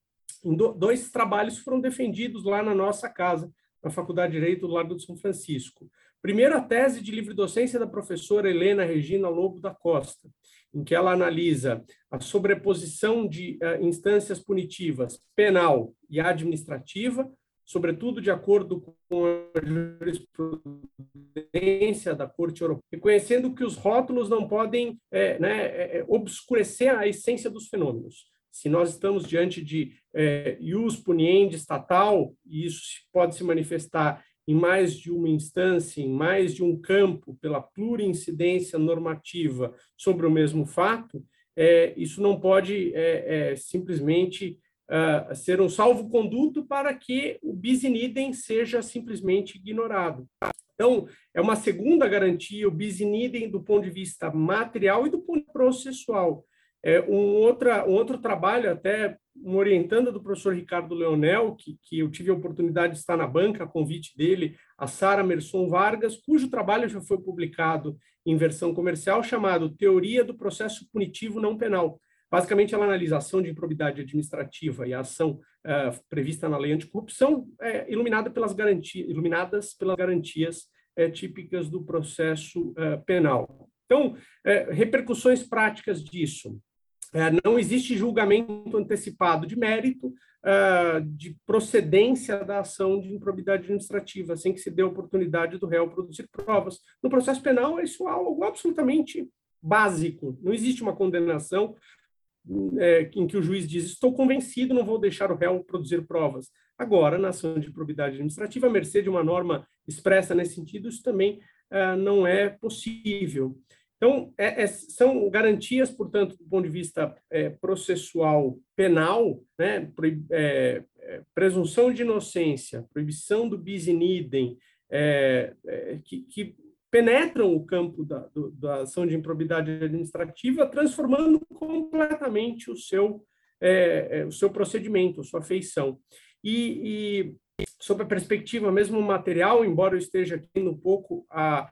dois trabalhos foram defendidos lá na nossa casa, na Faculdade de Direito do Largo de São Francisco. Primeiro, tese de livre docência da professora Helena Regina Lobo da Costa, em que ela analisa a sobreposição de uh, instâncias punitivas penal e administrativa, sobretudo de acordo com a jurisprudência da Corte Europeia, reconhecendo que os rótulos não podem é, né, é, obscurecer a essência dos fenômenos se nós estamos diante de é, ius estatal, e isso pode se manifestar em mais de uma instância, em mais de um campo, pela plurincidência normativa sobre o mesmo fato, é, isso não pode é, é, simplesmente uh, ser um salvo-conduto para que o bis in idem seja simplesmente ignorado. Então, é uma segunda garantia, o bis in idem do ponto de vista material e do ponto processual. É, um, outra, um outro trabalho, até um orientando do professor Ricardo Leonel, que, que eu tive a oportunidade de estar na banca, a convite dele, a Sara Merson Vargas, cujo trabalho já foi publicado em versão comercial, chamado Teoria do Processo Punitivo Não Penal. Basicamente, ela analisa a ação de improbidade administrativa e a ação uh, prevista na lei anticorrupção, é, iluminada pelas garantias, iluminadas pelas garantias é, típicas do processo uh, penal. Então, é, repercussões práticas disso. É, não existe julgamento antecipado de mérito, é, de procedência da ação de improbidade administrativa, sem que se dê a oportunidade do réu produzir provas. No processo penal, isso é algo absolutamente básico. Não existe uma condenação é, em que o juiz diz: estou convencido, não vou deixar o réu produzir provas. Agora, na ação de improbidade administrativa, a mercê de uma norma expressa nesse sentido, isso também não é possível. Então, é, é, são garantias, portanto, do ponto de vista é, processual penal, né, é, é, presunção de inocência, proibição do bis in idem, é, que, que, penetram o campo da, do, da, ação de improbidade administrativa, transformando completamente o seu, o seu procedimento, sua feição. E, e, sob a perspectiva mesmo material, embora eu esteja aqui um pouco a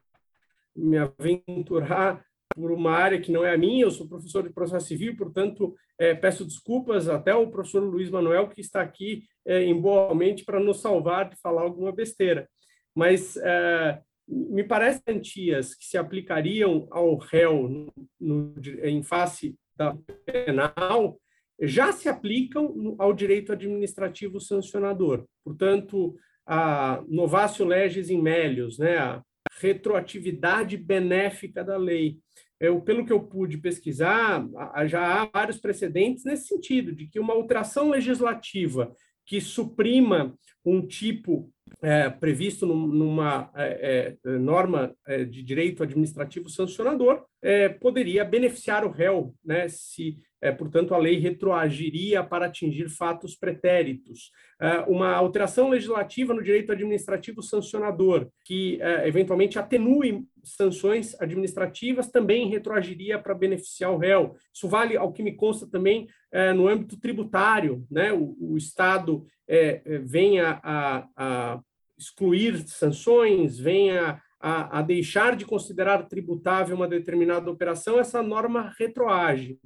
me aventurar por uma área que não é a minha, eu sou professor de processo civil, portanto, é, peço desculpas até ao professor Luiz Manuel, que está aqui é, em boa mente para nos salvar de falar alguma besteira. Mas é, me parece garantias que se aplicariam ao réu no, no, em face da penal já se aplicam ao direito administrativo sancionador. Portanto, a novatio legis in melius, né, a retroatividade benéfica da lei. Eu, pelo que eu pude pesquisar, já há vários precedentes nesse sentido, de que uma alteração legislativa que suprima um tipo é, previsto numa é, é, norma é, de direito administrativo sancionador é, poderia beneficiar o réu, né, se, é, portanto, a lei retroagiria para atingir fatos pretéritos. É, uma alteração legislativa no direito administrativo sancionador, que é, eventualmente atenue sanções administrativas, também retroagiria para beneficiar o réu. Isso vale, ao que me consta, também é, no âmbito tributário. Né, o, o Estado é, venha a, a excluir sanções, venha a, a deixar de considerar tributável uma determinada operação, essa norma retroage.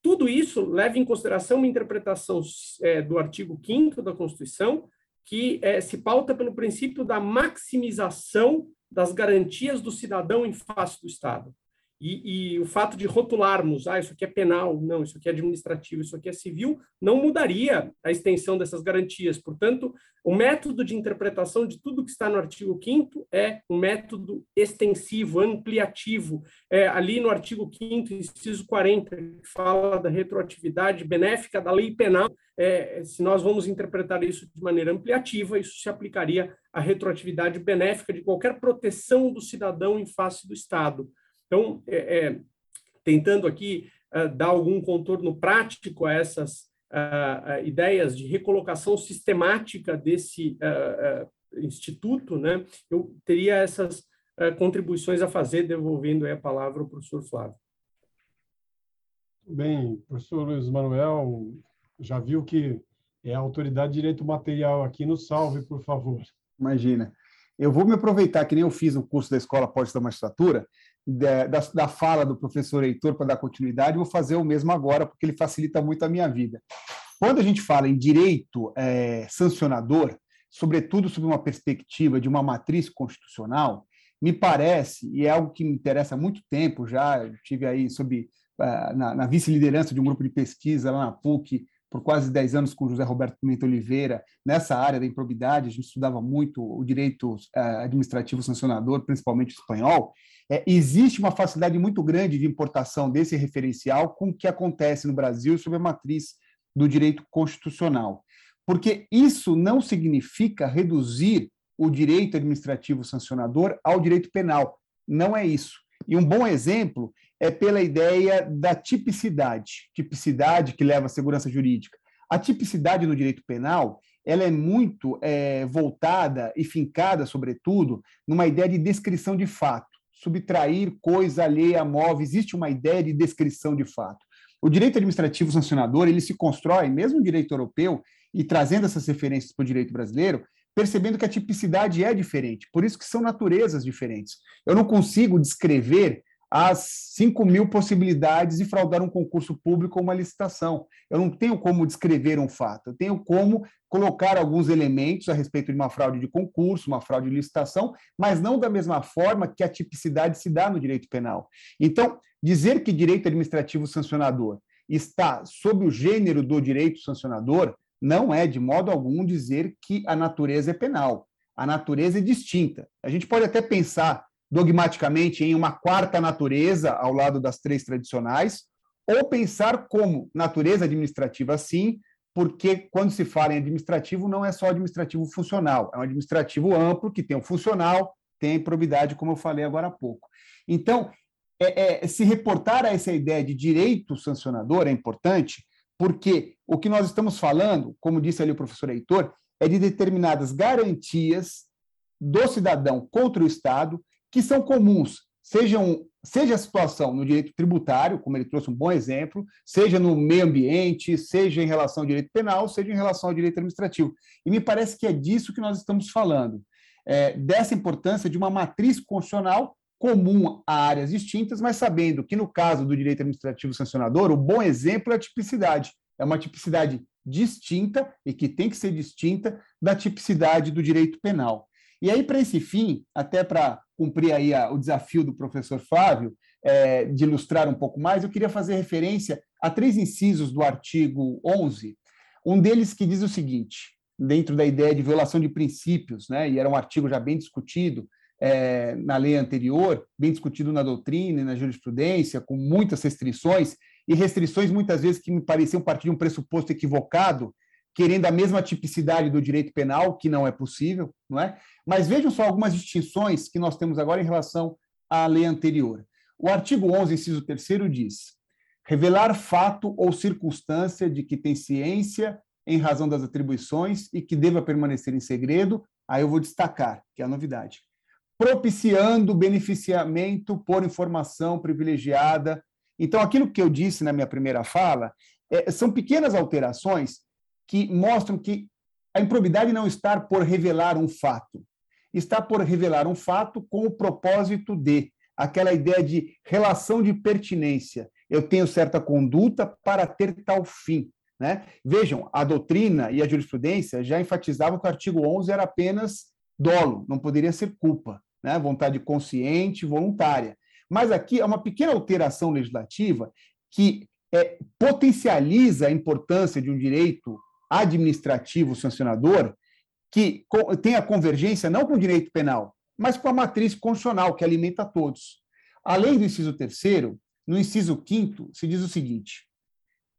Tudo isso leva em consideração uma interpretação é, do artigo 5 da Constituição, que é, se pauta pelo princípio da maximização das garantias do cidadão em face do Estado. E, e, o fato de rotularmos, ah, isso aqui é penal, não, isso aqui é administrativo, isso aqui é civil, não mudaria a extensão dessas garantias. Portanto, o método de interpretação de tudo que está no artigo 5 é um método extensivo, ampliativo. É, ali no artigo 5 inciso 40, que fala da retroatividade benéfica da lei penal, é, se nós vamos interpretar isso de maneira ampliativa, isso se aplicaria à retroatividade benéfica de qualquer proteção do cidadão em face do Estado. Então, é, é, tentando aqui uh, dar algum contorno prático a essas uh, ideias de recolocação sistemática desse instituto, né, eu teria essas contribuições a fazer, devolvendo a palavra ao professor Flávio. Bem, professor Luiz Manuel, já viu que é a autoridade de direito material aqui no salve, por favor. Imagina. Eu vou me aproveitar, que nem eu fiz no curso da Escola Pós da Magistratura, da, da, fala do professor Heitor para dar continuidade, vou fazer o mesmo agora, porque ele facilita muito a minha vida. Quando a gente fala em direito é, sancionador, sobretudo sob uma perspectiva de uma matriz constitucional, me parece, e é algo que me interessa há muito tempo já, eu tive aí sob, uh, na, na vice-liderança de um grupo de pesquisa lá na PUC, por quase 10 anos com José Roberto Pimenta Oliveira, nessa área da improbidade, a gente estudava muito o direito uh, administrativo sancionador, principalmente espanhol, é, existe uma facilidade muito grande de importação desse referencial com o que acontece no Brasil sob a matriz do direito constitucional. Porque isso não significa reduzir o direito administrativo sancionador ao direito penal. Não é isso. E um bom exemplo é pela ideia da tipicidade, tipicidade que leva à segurança jurídica. A tipicidade no direito penal ela é muito é, voltada e fincada, sobretudo, numa ideia de descrição de fato subtrair coisa alheia móvel, existe uma ideia de descrição de fato. O direito administrativo sancionador, ele se constrói, mesmo no direito europeu, e trazendo essas referências para o direito brasileiro, percebendo que a tipicidade é diferente, por isso que são naturezas diferentes. Eu não consigo descrever as 5 mil possibilidades de fraudar um concurso público ou uma licitação. Eu não tenho como descrever um fato, eu tenho como colocar alguns elementos a respeito de uma fraude de concurso, uma fraude de licitação, mas não da mesma forma que a tipicidade se dá no direito penal. Então, dizer que direito administrativo sancionador está sob o gênero do direito sancionador não é, de modo algum, dizer que a natureza é penal. A natureza é distinta. A gente pode até pensar dogmaticamente em uma quarta natureza ao lado das três tradicionais, ou pensar como natureza administrativa sim, porque quando se fala em administrativo, não é só administrativo funcional, é um administrativo amplo que tem o funcional, tem a improbidade, como eu falei agora há pouco. Então, é, é, se reportar a essa ideia de direito sancionador é importante, porque o que nós estamos falando, como disse ali o professor Heitor, é de determinadas garantias do cidadão contra o Estado que são comuns, sejam, seja a situação no direito tributário, como ele trouxe um bom exemplo, seja no meio ambiente, seja em relação ao direito penal, seja em relação ao direito administrativo. E me parece que é disso que nós estamos falando, é, dessa importância de uma matriz constitucional comum a áreas distintas, mas sabendo que, no caso do direito administrativo sancionador, o bom exemplo é a tipicidade. É uma tipicidade distinta e que tem que ser distinta da tipicidade do direito penal. E aí, para esse fim, até para cumprir aí a, o desafio do professor Flávio, é, de ilustrar um pouco mais, eu queria fazer referência a três incisos do artigo 11, um deles que diz o seguinte, dentro da ideia de violação de princípios, né, e era um artigo já bem discutido é, na lei anterior, bem discutido na doutrina e na jurisprudência, com muitas restrições, e restrições muitas vezes que me pareciam partir de um pressuposto equivocado, querendo a mesma tipicidade do direito penal, que não é possível, não é? Mas vejam só algumas distinções que nós temos agora em relação à lei anterior. O artigo 11, inciso 3 diz: revelar fato ou circunstância de que tem ciência em razão das atribuições e que deva permanecer em segredo, aí eu vou destacar, que é a novidade. Propiciando beneficiamento por informação privilegiada. Então, aquilo que eu disse na minha primeira fala é, são pequenas alterações que mostram que a improbidade não está por revelar um fato, está por revelar um fato com o propósito de aquela ideia de relação de pertinência. Eu tenho certa conduta para ter tal fim. Né? Vejam, a doutrina e a jurisprudência já enfatizavam que o artigo 11 era apenas dolo, não poderia ser culpa, né? vontade consciente, voluntária. Mas aqui é uma pequena alteração legislativa que é, potencializa a importância de um direito administrativo sancionador que tem a convergência não com o direito penal, mas com a matriz constitucional que alimenta todos. Além do inciso terceiro, no inciso quinto se diz o seguinte: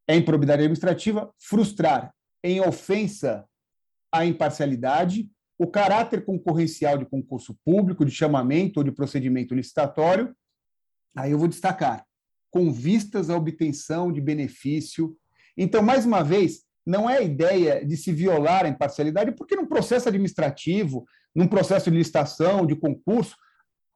é improbidade administrativa frustrar em ofensa à imparcialidade o caráter concorrencial de concurso público, de chamamento ou de procedimento licitatório. Aí eu vou destacar com vistas à obtenção de benefício. Então, mais uma vez, não é a ideia de se violar a imparcialidade, porque num processo administrativo, num processo de licitação, de concurso,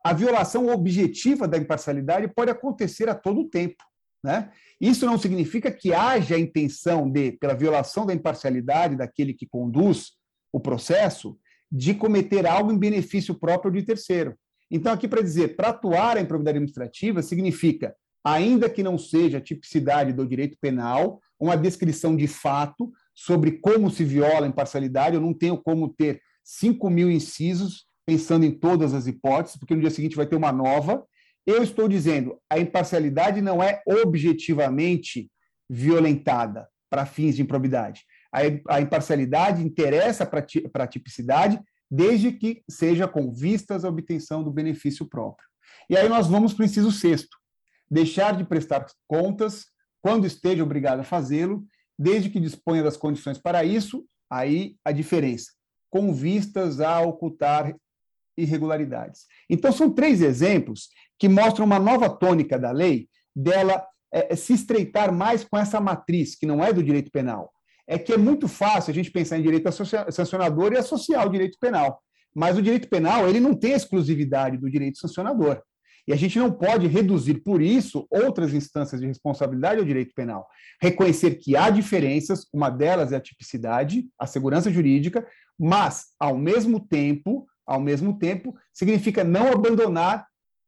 a violação objetiva da imparcialidade pode acontecer a todo tempo. Né? Isso não significa que haja a intenção de, pela violação da imparcialidade daquele que conduz o processo, de cometer algo em benefício próprio de terceiro. Então, aqui para dizer, para atuar a improbidade administrativa significa ainda que não seja a tipicidade do direito penal, uma descrição de fato sobre como se viola a imparcialidade. Eu não tenho como ter 5 mil incisos pensando em todas as hipóteses, porque no dia seguinte vai ter uma nova. Eu estou dizendo, a imparcialidade não é objetivamente violentada para fins de improbidade. A, imparcialidade interessa para a tipicidade, desde que seja com vistas à obtenção do benefício próprio. E aí nós vamos para o inciso sexto deixar de prestar contas quando esteja obrigado a fazê-lo, desde que disponha das condições para isso, aí a diferença, com vistas a ocultar irregularidades. Então, são três exemplos que mostram uma nova tônica da lei, dela é, se estreitar mais com essa matriz, que não é do direito penal. É que é muito fácil a gente pensar em direito sancionador e associar o direito penal. Mas o direito penal ele não tem exclusividade do direito sancionador. E a gente não pode reduzir por isso outras instâncias de responsabilidade ao direito penal. Reconhecer que há diferenças, uma delas é a tipicidade, a segurança jurídica, mas ao mesmo tempo, ao mesmo tempo, significa não abandonar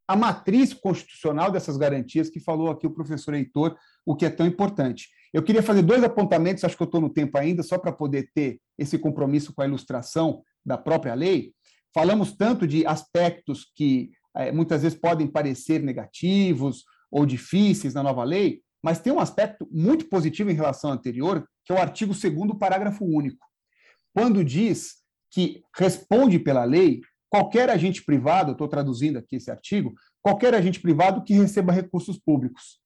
a matriz constitucional dessas garantias que falou aqui o professor Heitor, o que é tão importante. Eu queria fazer dois apontamentos, acho que eu estou no tempo ainda, só para poder ter esse compromisso com a ilustração da própria lei. Falamos tanto de aspectos que é, muitas vezes podem parecer negativos ou difíceis na nova lei, mas tem um aspecto muito positivo em relação ao anterior, que é o artigo 2 parágrafo único, quando diz que responde pela lei qualquer agente privado, estou traduzindo aqui esse artigo, qualquer agente privado que receba recursos públicos.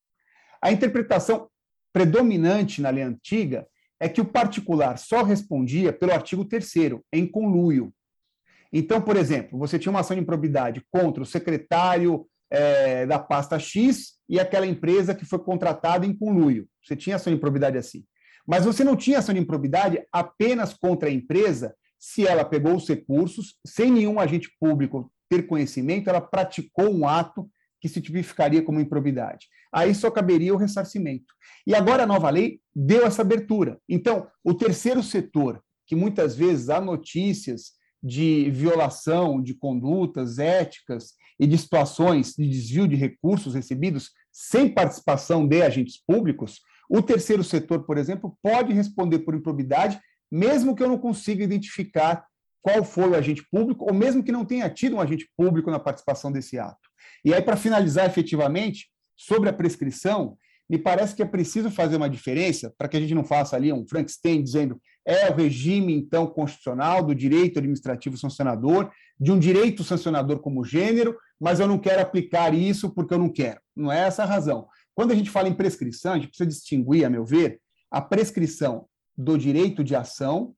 A interpretação predominante na lei antiga é que o particular só respondia pelo artigo 3 em conluio, então, por exemplo, você tinha uma ação de improbidade contra o secretário é, da pasta X e aquela empresa que foi contratada em conluio. Você tinha ação de improbidade assim. Mas você não tinha ação de improbidade apenas contra a empresa se ela pegou os recursos, sem nenhum agente público ter conhecimento, ela praticou um ato que se tipificaria como improbidade. Aí só caberia o ressarcimento. E agora a nova lei deu essa abertura. Então, o terceiro setor, que muitas vezes há notícias de violação de condutas éticas e de situações de desvio de recursos recebidos sem participação de agentes públicos, o terceiro setor, por exemplo, pode responder por improbidade, mesmo que eu não consiga identificar qual foi o agente público, ou mesmo que não tenha tido um agente público na participação desse ato. E aí, para finalizar efetivamente, sobre a prescrição, me parece que é preciso fazer uma diferença para que a gente não faça ali um Frankenstein dizendo é o regime, então, constitucional do direito administrativo sancionador, de um direito sancionador como gênero, mas eu não quero aplicar isso porque eu não quero. Não é essa a razão. Quando a gente fala em prescrição, a gente precisa distinguir, a meu ver, a prescrição do direito de ação,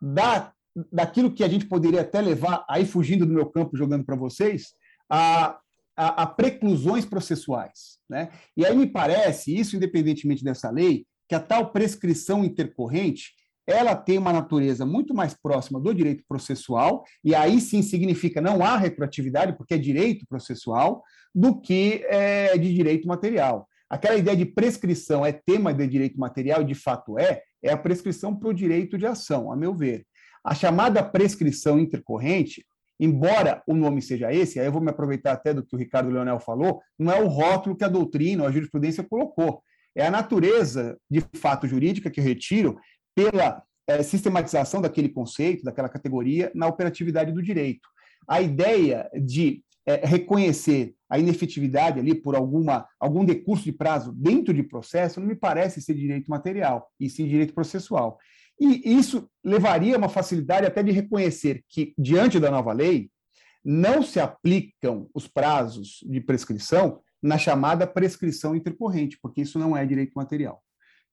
da, daquilo que a gente poderia até levar, aí fugindo do meu campo, jogando para vocês, a a, a preclusões processuais. Né? E aí me parece, isso independentemente dessa lei, que a tal prescrição intercorrente ela tem uma natureza muito mais próxima do direito processual, e aí sim significa não há retroatividade, porque é direito processual, do que é, de direito material. Aquela ideia de prescrição é tema de direito material, de fato é, é a prescrição para o direito de ação, a meu ver. A chamada prescrição intercorrente, embora o nome seja esse, aí eu vou me aproveitar até do que o Ricardo Leonel falou, não é o rótulo que a doutrina ou a jurisprudência colocou. É a natureza de fato jurídica que eu retiro pela é, sistematização daquele conceito, daquela categoria, na operatividade do direito. A ideia de é, reconhecer a inefetividade ali por alguma, algum decurso de prazo dentro de processo não me parece ser direito material, e sim direito processual. E isso levaria a uma facilidade até de reconhecer que, diante da nova lei, não se aplicam os prazos de prescrição na chamada prescrição intercorrente, porque isso não é direito material.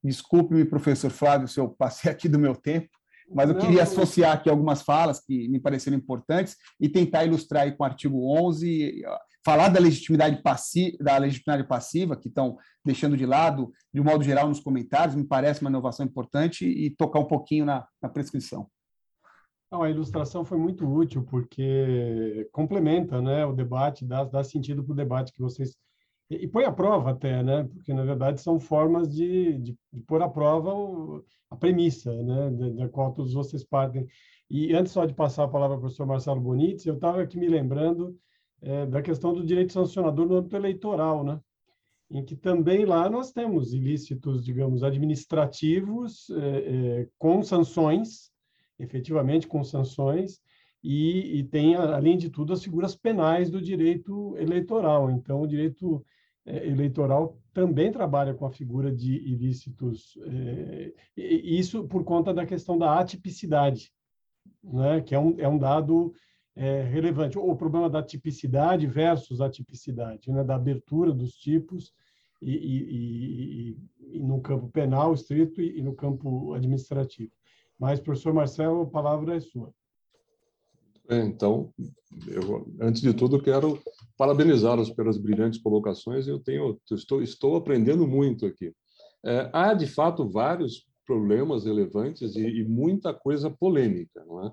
Desculpe-me, professor Flávio, se eu passei aqui do meu tempo, mas eu não, queria associar aqui algumas falas que me pareceram importantes e tentar ilustrar aí com o artigo 11, falar da legitimidade passiva, da legitimidade passiva que estão deixando de lado, de um modo geral, nos comentários, me parece uma inovação importante e tocar um pouquinho na, na prescrição. Não, a ilustração foi muito útil porque complementa né, o debate, dá, dá sentido para o debate que vocês e, põe à prova até, né? Porque na verdade são formas de, de, de pôr à prova o, a premissa, né? Da, da, qual todos vocês partem. E antes só de passar a palavra para o professor Marcelo Bonitz, eu estava aqui me lembrando é, da questão do direito sancionador no âmbito eleitoral, né? Em que também lá nós temos ilícitos, digamos, administrativos é, é, com sanções, efetivamente com sanções, e, e, tem, além de tudo, as figuras penais do direito eleitoral. Então, o direito eleitoral também trabalha com a figura de ilícitos, é, isso por conta da questão da atipicidade, né, que é um, é um dado é, relevante. O problema da tipicidade versus atipicidade, né, da abertura dos tipos e, e, e, e no campo penal estrito e, no campo administrativo. Mas, professor Marcelo, a palavra é sua. Então, eu, antes de tudo, quero parabenizá-los pelas brilhantes colocações. Eu tenho, estou, estou aprendendo muito aqui. É, há, de fato, vários problemas relevantes e, e muita coisa polêmica. Não é?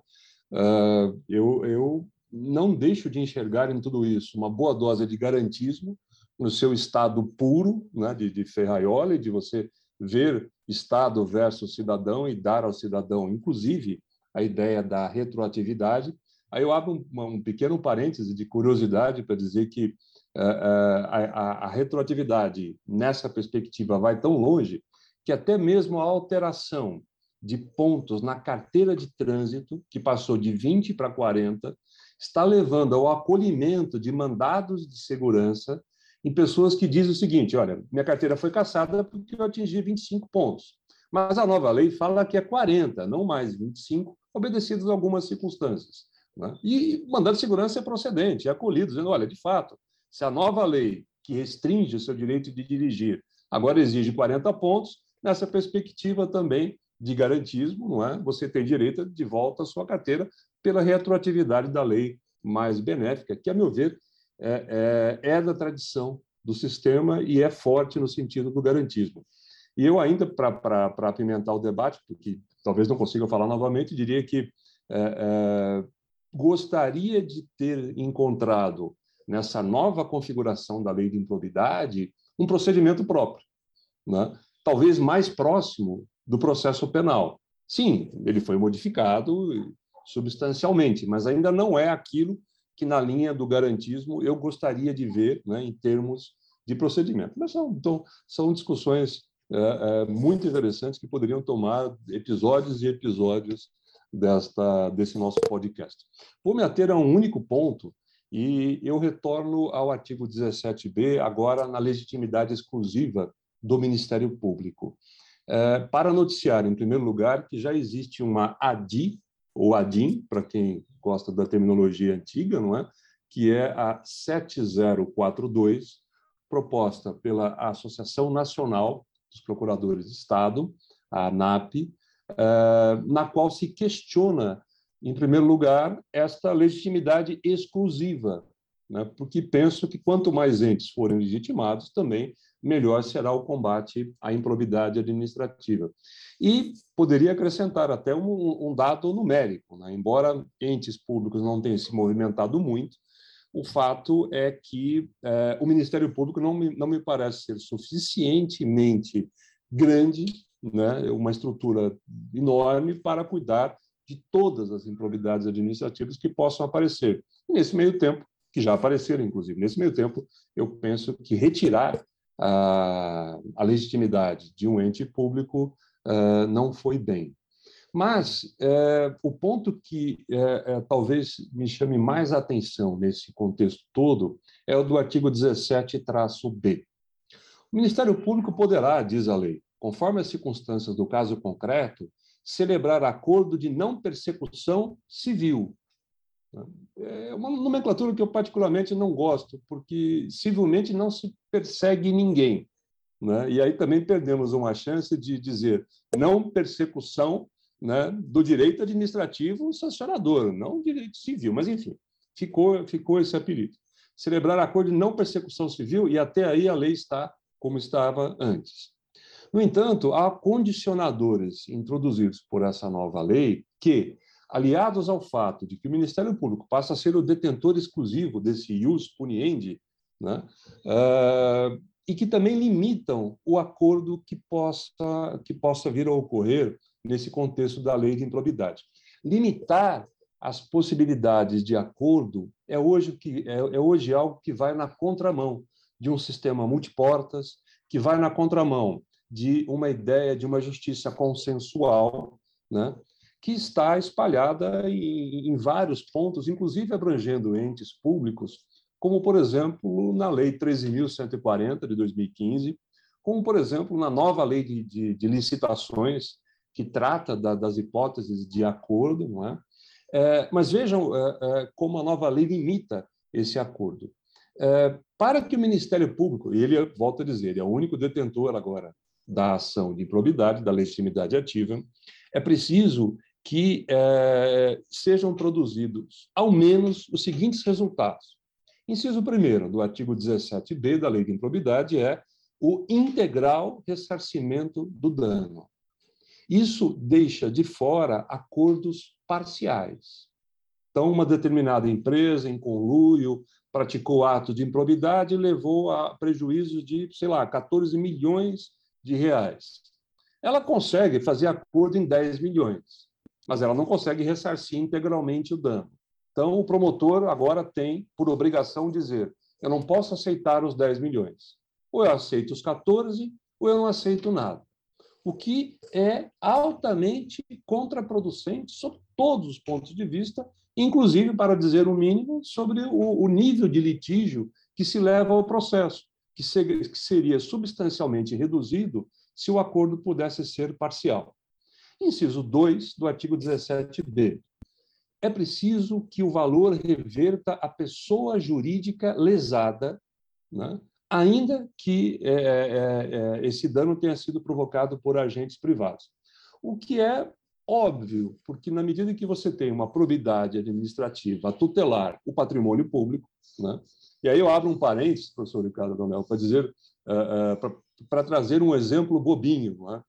é? eu, eu não deixo de enxergar em tudo isso uma boa dose de garantismo no seu estado puro, né, de, de ferraiola, de você ver Estado versus cidadão e dar ao cidadão, inclusive, a ideia da retroatividade, Aí eu abro um, um pequeno parêntese de curiosidade para dizer que uh, a, a, retroatividade nessa perspectiva vai tão longe que até mesmo a alteração de pontos na carteira de trânsito, que passou de 20 para 40, está levando ao acolhimento de mandados de segurança em pessoas que dizem o seguinte: olha, minha carteira foi caçada porque eu atingi 25 pontos. Mas a nova lei fala que é 40, não mais 25, obedecidos a algumas circunstâncias. Né? E mandado de segurança é procedente, é acolhido, dizendo: olha, de fato, se a nova lei que restringe o seu direito de dirigir agora exige 40 pontos, nessa perspectiva também de garantismo, não é? Você tem direito de volta à sua carteira pela retroatividade da lei mais benéfica, que, a meu ver, é, é, é da tradição do sistema e é forte no sentido do garantismo. E eu ainda, para apimentar o debate, porque talvez não consiga falar novamente, diria que é, é, gostaria de ter encontrado nessa nova configuração da lei de improbidade um procedimento próprio, né? talvez mais próximo do processo penal. Sim, ele foi modificado substancialmente, mas ainda não é aquilo que, na linha do garantismo, eu gostaria de ver né, em termos de procedimento. Mas são, então, são discussões é, é, muito interessantes que poderiam tomar episódios e episódios desta, desse nosso podcast. Vou me ater a um único ponto e eu retorno ao artigo 17b, agora na legitimidade exclusiva do Ministério Público. É, para noticiar, em primeiro lugar, que já existe uma ADI, ou ADIM, para quem gosta da terminologia antiga, não é? que é a 7042, proposta pela Associação Nacional dos Procuradores de Estado, a ANAP, na qual se questiona, em primeiro lugar, esta legitimidade exclusiva né? porque penso que quanto mais entes forem legitimados, também melhor será o combate à improbidade administrativa. E poderia acrescentar até um, um dado numérico, né? embora entes públicos não tenham se movimentado muito, o fato é que é, o Ministério Público não me, não me parece ser suficientemente grande, né, uma estrutura enorme para cuidar de todas as improbidades administrativas que possam aparecer. Nesse meio tempo, que já apareceram, inclusive, nesse meio tempo, eu penso que retirar a, a legitimidade de um ente público uh, não foi bem. Mas é, o ponto que é, talvez me chame mais atenção nesse contexto todo é o do artigo 17-B. O Ministério Público poderá, diz a lei, conforme as circunstâncias do caso concreto, celebrar acordo de não persecução civil. É uma nomenclatura que eu particularmente não gosto, porque civilmente não se persegue ninguém. Né? E aí também perdemos uma chance de dizer não persecução né, do direito administrativo sancionador, não direito civil, mas enfim, ficou, ficou esse apelido. Celebrar acordo de não persecução civil e até aí a lei está como estava antes. No entanto, há condicionadores introduzidos por essa nova lei que, aliados ao fato de que o Ministério Público passa a ser o detentor exclusivo desse ius puniendi, né, uh, e que também limitam o acordo que possa, que possa vir a ocorrer nesse contexto da lei de improbidade. Limitar as possibilidades de acordo é hoje, que, é, é hoje algo que vai na contramão de um sistema multiportas, que vai na contramão de uma ideia de uma justiça consensual, né, que está espalhada em, em vários pontos, inclusive abrangendo entes públicos, como, por exemplo, na Lei 13.140 de 2015, como, por exemplo, na nova Lei de, de, de Licitações, que trata da, das hipóteses de acordo, não é? é mas vejam é, é, como a nova lei limita esse acordo. É, para que o Ministério Público, e ele, volta a dizer, ele é o único detentor agora da ação de improbidade, da legitimidade ativa, é preciso que é, sejam produzidos, ao menos, os seguintes resultados. Inciso primeiro do artigo 17b da Lei de Improbidade é o integral ressarcimento do dano. Isso deixa de fora acordos parciais. Então, uma determinada empresa, em conluio, praticou ato de improbidade e levou a prejuízos de, sei lá, 14 milhões de reais. Ela consegue fazer acordo em 10 milhões, mas ela não consegue ressarcir integralmente o dano. Então, o promotor agora tem por obrigação dizer: eu não posso aceitar os 10 milhões. Ou eu aceito os 14, ou eu não aceito nada o que é altamente contraproducente sob todos os pontos de vista, inclusive, para dizer o mínimo, sobre o, o nível de litígio que se leva ao processo, que, se, que seria substancialmente reduzido se o acordo pudesse ser parcial. Inciso 2 do artigo 17b. É preciso que o valor reverta a pessoa jurídica lesada, né, ainda que é, é, é, esse dano tenha sido provocado por agentes privados. O que é óbvio, porque na medida que você tem uma probidade administrativa tutelar o patrimônio público, né? e aí eu abro um parênteses, professor Ricardo Donel, para dizer, uh, uh, para trazer um exemplo bobinho. Né?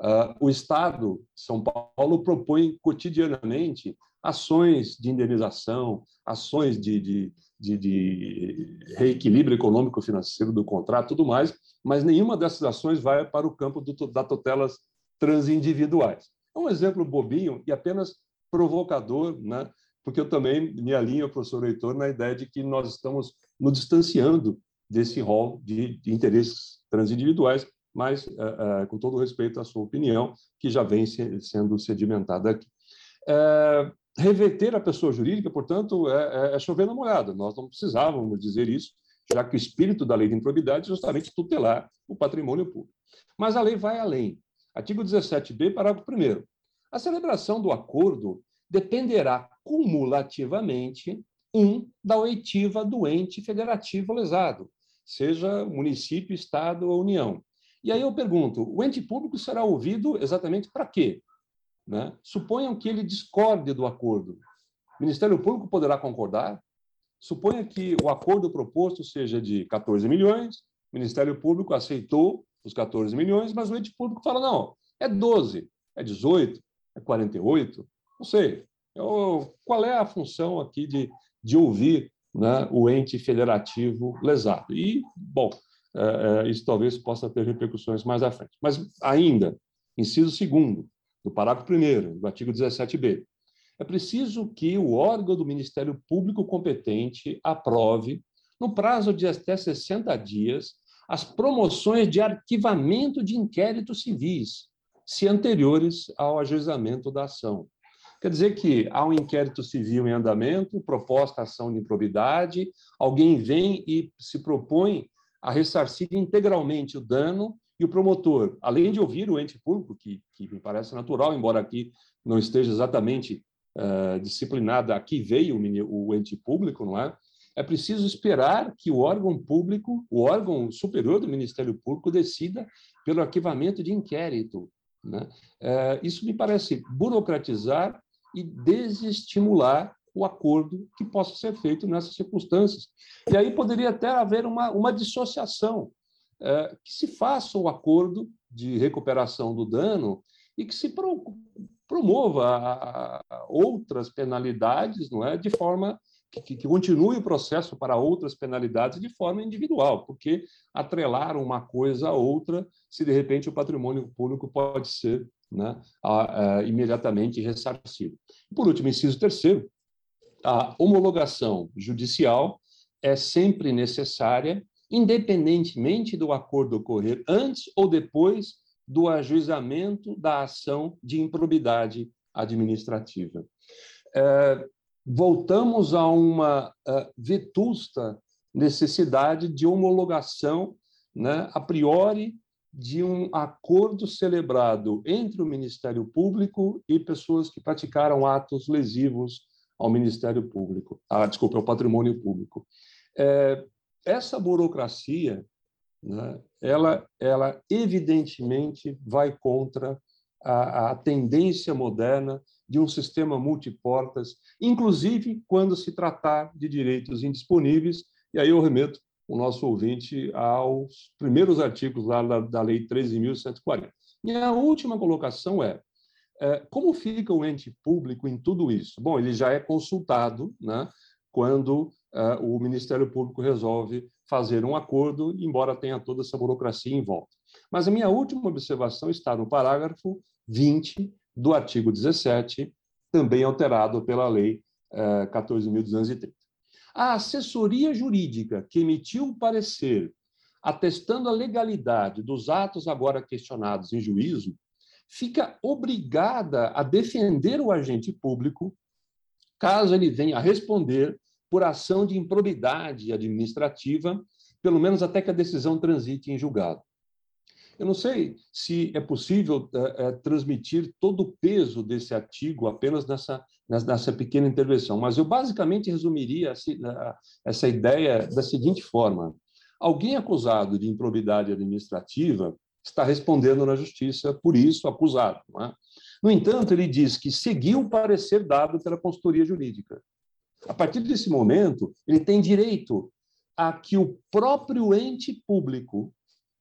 Uh, o Estado de São Paulo propõe cotidianamente ações de indenização, ações de, de, de, de reequilíbrio econômico-financeiro do contrato, tudo mais, mas nenhuma dessas ações vai para o campo do, da tutelas transindividuais. É um exemplo bobinho e apenas provocador, né? porque eu também me alinho, professor Heitor, na ideia de que nós estamos nos distanciando desse rol de, de interesses transindividuais, mas, uh, uh, com todo respeito à sua opinião, que já vem se, sendo sedimentada aqui. Uh, reverter a pessoa jurídica, portanto, é, é, é chover na molhada. Nós não precisávamos dizer isso, já que o espírito da lei de improbidade é justamente tutelar o patrimônio público. Mas a lei vai além. Artigo 17b, parágrafo 1. A celebração do acordo dependerá cumulativamente, um, da oitiva do ente federativo lesado, seja município, estado ou união. E aí eu pergunto, o ente público será ouvido exatamente para quê? Né? Suponham que ele discorde do acordo. O Ministério Público poderá concordar? Suponha que o acordo proposto seja de 14 milhões, o Ministério Público aceitou os 14 milhões, mas o ente público fala: não, é 12, é 18, é 48, não sei. Eu, qual é a função aqui de, de ouvir né, o ente federativo lesado? E, bom, é, é, isso talvez possa ter repercussões mais à frente. Mas, ainda, inciso segundo, do parágrafo 1 do artigo 17b, é preciso que o órgão do Ministério Público competente aprove, no prazo de até 60 dias, as promoções de arquivamento de inquéritos civis, se anteriores ao ajuizamento da ação. Quer dizer que há um inquérito civil em andamento, proposta ação de improbidade, alguém vem e se propõe a ressarcir integralmente o dano e o promotor, além de ouvir o ente público, que, que me parece natural, embora aqui não esteja exatamente uh, disciplinada, aqui veio o, o ente público, não é? É preciso esperar que o órgão público, o órgão superior do Ministério Público, decida pelo arquivamento de inquérito. Né? Uh, isso me parece burocratizar e desestimular o acordo que possa ser feito nessas circunstâncias. E aí poderia até haver uma, uma dissociação, é, que se faça o acordo de recuperação do dano e que se pro, promova outras penalidades, não é, de forma que, que, continue o processo para outras penalidades de forma individual, porque atrelar uma coisa a outra, se de repente o patrimônio público pode ser né, a, a, imediatamente ressarcido. Por último, inciso terceiro, a homologação judicial é sempre necessária, independentemente do acordo ocorrer antes ou depois do ajuizamento da ação de improbidade administrativa. É, voltamos a uma é, vetusta necessidade de homologação, né, a priori, de um acordo celebrado entre o Ministério Público e pessoas que praticaram atos lesivos ao Ministério Público, ah, desculpa, ao patrimônio público. É, essa burocracia, né, ela, ela evidentemente vai contra a, a tendência moderna de um sistema multiportas, inclusive quando se tratar de direitos indisponíveis, e aí eu remeto o nosso ouvinte aos primeiros artigos lá da, da Lei 13.140. Minha última colocação é, é, como fica o ente público em tudo isso? Bom, ele já é consultado né, quando é, o Ministério Público resolve fazer um acordo, embora tenha toda essa burocracia em volta. Mas a minha última observação está no parágrafo 20 do artigo 17, também alterado pela Lei 14.230. É, a assessoria jurídica que emitiu o parecer atestando a legalidade dos atos agora questionados em juízo fica obrigada a defender o agente público caso ele venha a responder por ação de improbidade administrativa, pelo menos até que a decisão transite em julgado. Eu não sei se é possível é, é, transmitir todo o peso desse artigo apenas nessa, nessa pequena intervenção, mas eu basicamente resumiria essa, ideia da seguinte forma: alguém acusado de improbidade administrativa está respondendo na justiça por isso, acusado. É? No entanto, ele diz que seguiu o parecer dado pela consultoria jurídica. A partir desse momento, ele tem direito a que o próprio ente público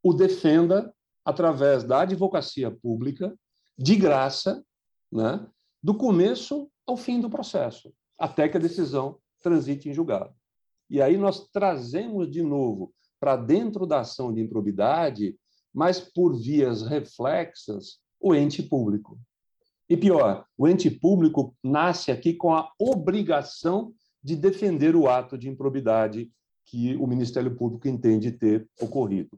o defenda através da advocacia pública, de graça, né, do começo ao fim do processo, até que a decisão transite em julgado. E aí nós trazemos de novo para dentro da ação de improbidade mas por vias reflexas, o ente público. E pior, o ente público nasce aqui com a obrigação de defender o ato de improbidade que o Ministério Público entende ter ocorrido.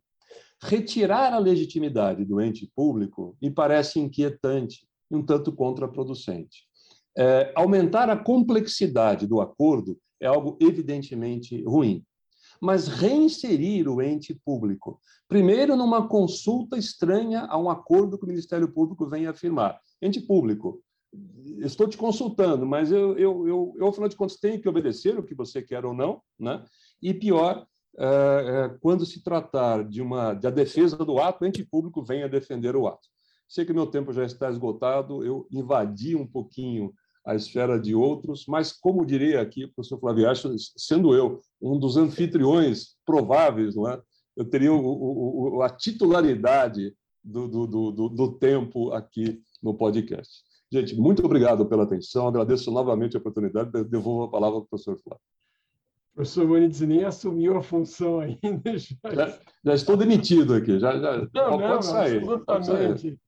Retirar a legitimidade do ente público me parece inquietante e um tanto contraproducente. É, aumentar a complexidade do acordo é algo evidentemente ruim mas reinserir o ente público. Primeiro, numa consulta estranha a um acordo que o Ministério Público vem afirmar. Ente público, estou te consultando, mas eu, eu, eu, eu, afinal de contas, tenho que obedecer o que você quer ou não, né? E pior, quando se tratar de uma da defesa do ato, o ente público vem a defender o ato. Sei que meu tempo já está esgotado, eu invadi um pouquinho à esfera de outros, mas, como diria aqui o professor Flaviacho, sendo eu um dos anfitriões prováveis, não é? eu teria o, o, a titularidade do, do, do, do tempo aqui no podcast. Gente, muito obrigado pela atenção, agradeço novamente a oportunidade, devolvo a palavra para o professor Flávio. O professor Bonitz nem assumiu a função ainda. (laughs) Já, já, já estou demitido aqui, já, já não, pode, não, sair, absolutamente.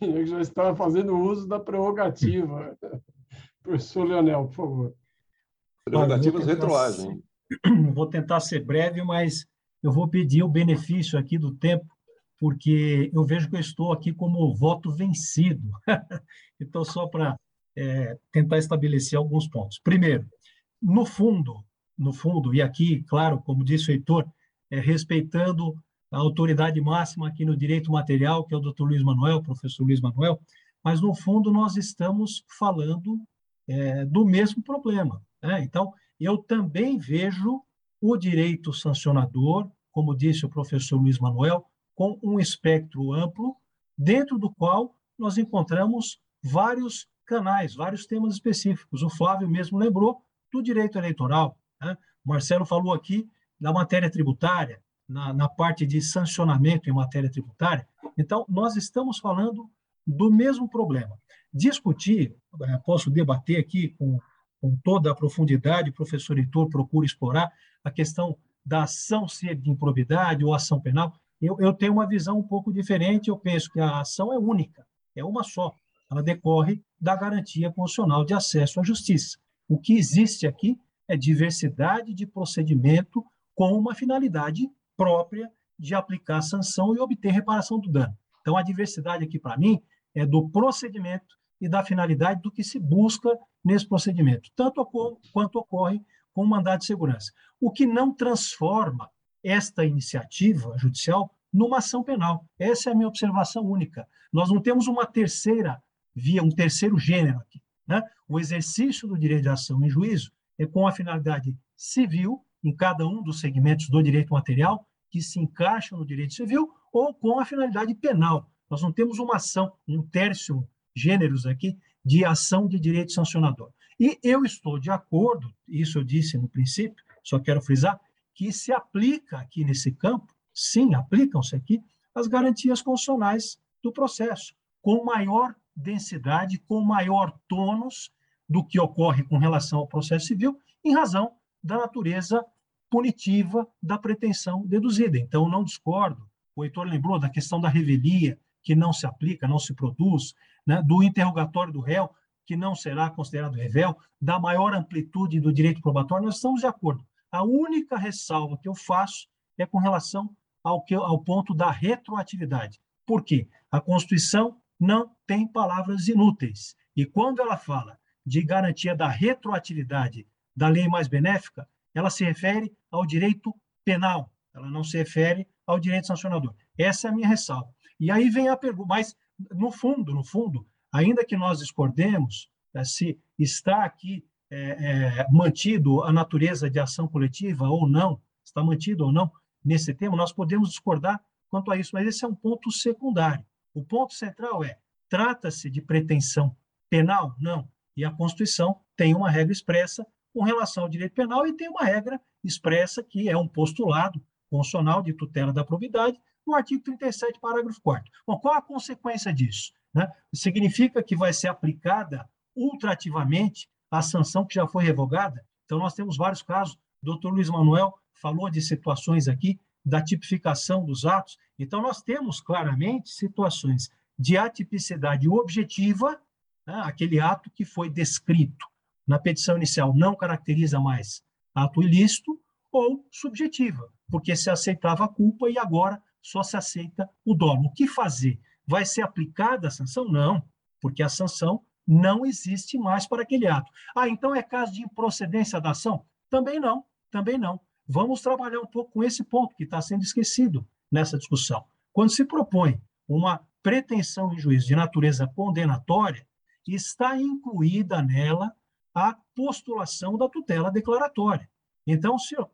Eu já estava fazendo uso da prerrogativa. (laughs) Professor Leonel, por favor. Prerrogativas retroagem. (clears throat) Vou tentar ser breve, mas eu vou pedir o benefício aqui do tempo, porque eu vejo que eu estou aqui como voto vencido. (laughs) então, só para é, tentar estabelecer alguns pontos. Primeiro, no fundo, no fundo, e aqui, claro, como disse o Heitor, é, respeitando a autoridade máxima aqui no direito material, que é o doutor Luiz Manuel, professor Luiz Manuel, mas, no fundo, nós estamos falando é, do mesmo problema. Né? Então, eu também vejo o direito sancionador, como disse o professor Luiz Manuel, com um espectro amplo, dentro do qual nós encontramos vários canais, vários temas específicos. O Flávio mesmo lembrou do direito eleitoral. Né? Marcelo falou aqui da matéria tributária, na, na parte de sancionamento em matéria tributária. Então, nós estamos falando do mesmo problema. Discutir, eh, posso debater aqui com, com toda a profundidade, o professor Heitor procura explorar a questão da ação ser de improbidade ou ação penal. Eu, eu tenho uma visão um pouco diferente, eu penso que a ação é única, é uma só. Ela decorre da garantia constitucional de acesso à justiça. O que existe aqui é diversidade de procedimento com uma finalidade própria de aplicar sanção e obter reparação do dano. Então, a diversidade aqui, para mim, é do procedimento e da finalidade do que se busca nesse procedimento, tanto quanto ocorre com o mandado de segurança. O que não transforma esta iniciativa judicial numa ação penal. Essa é a minha observação única. Nós não temos uma terceira via, um terceiro gênero aqui. Né? O exercício do direito de ação em juízo com a finalidade civil em cada um dos segmentos do direito material que se encaixam no direito civil ou com a finalidade penal. Nós não temos uma ação, um terço gêneros aqui de ação de direito sancionador. E eu estou de acordo, isso eu disse no princípio, só quero frisar, que se aplica aqui nesse campo, sim, aplicam-se aqui as garantias constitucionais do processo, com maior densidade, com maior tônus do que ocorre com relação ao processo civil, em razão da natureza punitiva da pretensão deduzida. Então, não discordo. O Heitor lembrou da questão da revelia, que não se aplica, não se produz, né? do interrogatório do réu, que não será considerado revel, da maior amplitude do direito probatório, nós estamos de acordo. A única ressalva que eu faço é com relação ao, que, ao ponto da retroatividade. Por quê? A Constituição não tem palavras inúteis. E quando ela fala de garantia da retroatividade da lei mais benéfica, ela se refere ao direito penal, ela não se refere ao direito sancionador. Essa é a minha ressalva. E aí vem a pergunta, mas no fundo, no fundo, ainda que nós discordemos é, se está aqui é, é, mantido a natureza de ação coletiva ou não, está mantido ou não nesse tema, nós podemos discordar quanto a isso, mas esse é um ponto secundário. O ponto central é: trata-se de pretensão penal? Não. E a Constituição tem uma regra expressa com relação ao direito penal e tem uma regra expressa que é um postulado constitucional de tutela da probidade no artigo 37, parágrafo 4 Bom, qual a consequência disso? Né? Significa que vai ser aplicada ultrativamente a sanção que já foi revogada? Então, nós temos vários casos. O doutor Luiz Manuel falou de situações aqui da tipificação dos atos. Então, nós temos claramente situações de atipicidade objetiva, né? aquele ato que foi descrito na petição inicial não caracteriza mais ato ilícito, ou subjetiva, porque se aceitava a culpa e agora só se aceita o dolo. O que fazer? Vai ser aplicada a sanção? Não, porque a sanção não existe mais para aquele ato. Ah, então é caso de improcedência da ação? Também não, também não. Vamos trabalhar um pouco com esse ponto que está sendo esquecido nessa discussão. Quando se propõe uma pretensão em juízo de natureza condenatória, está incluída nela a postulação da tutela declaratória. Então, se eu,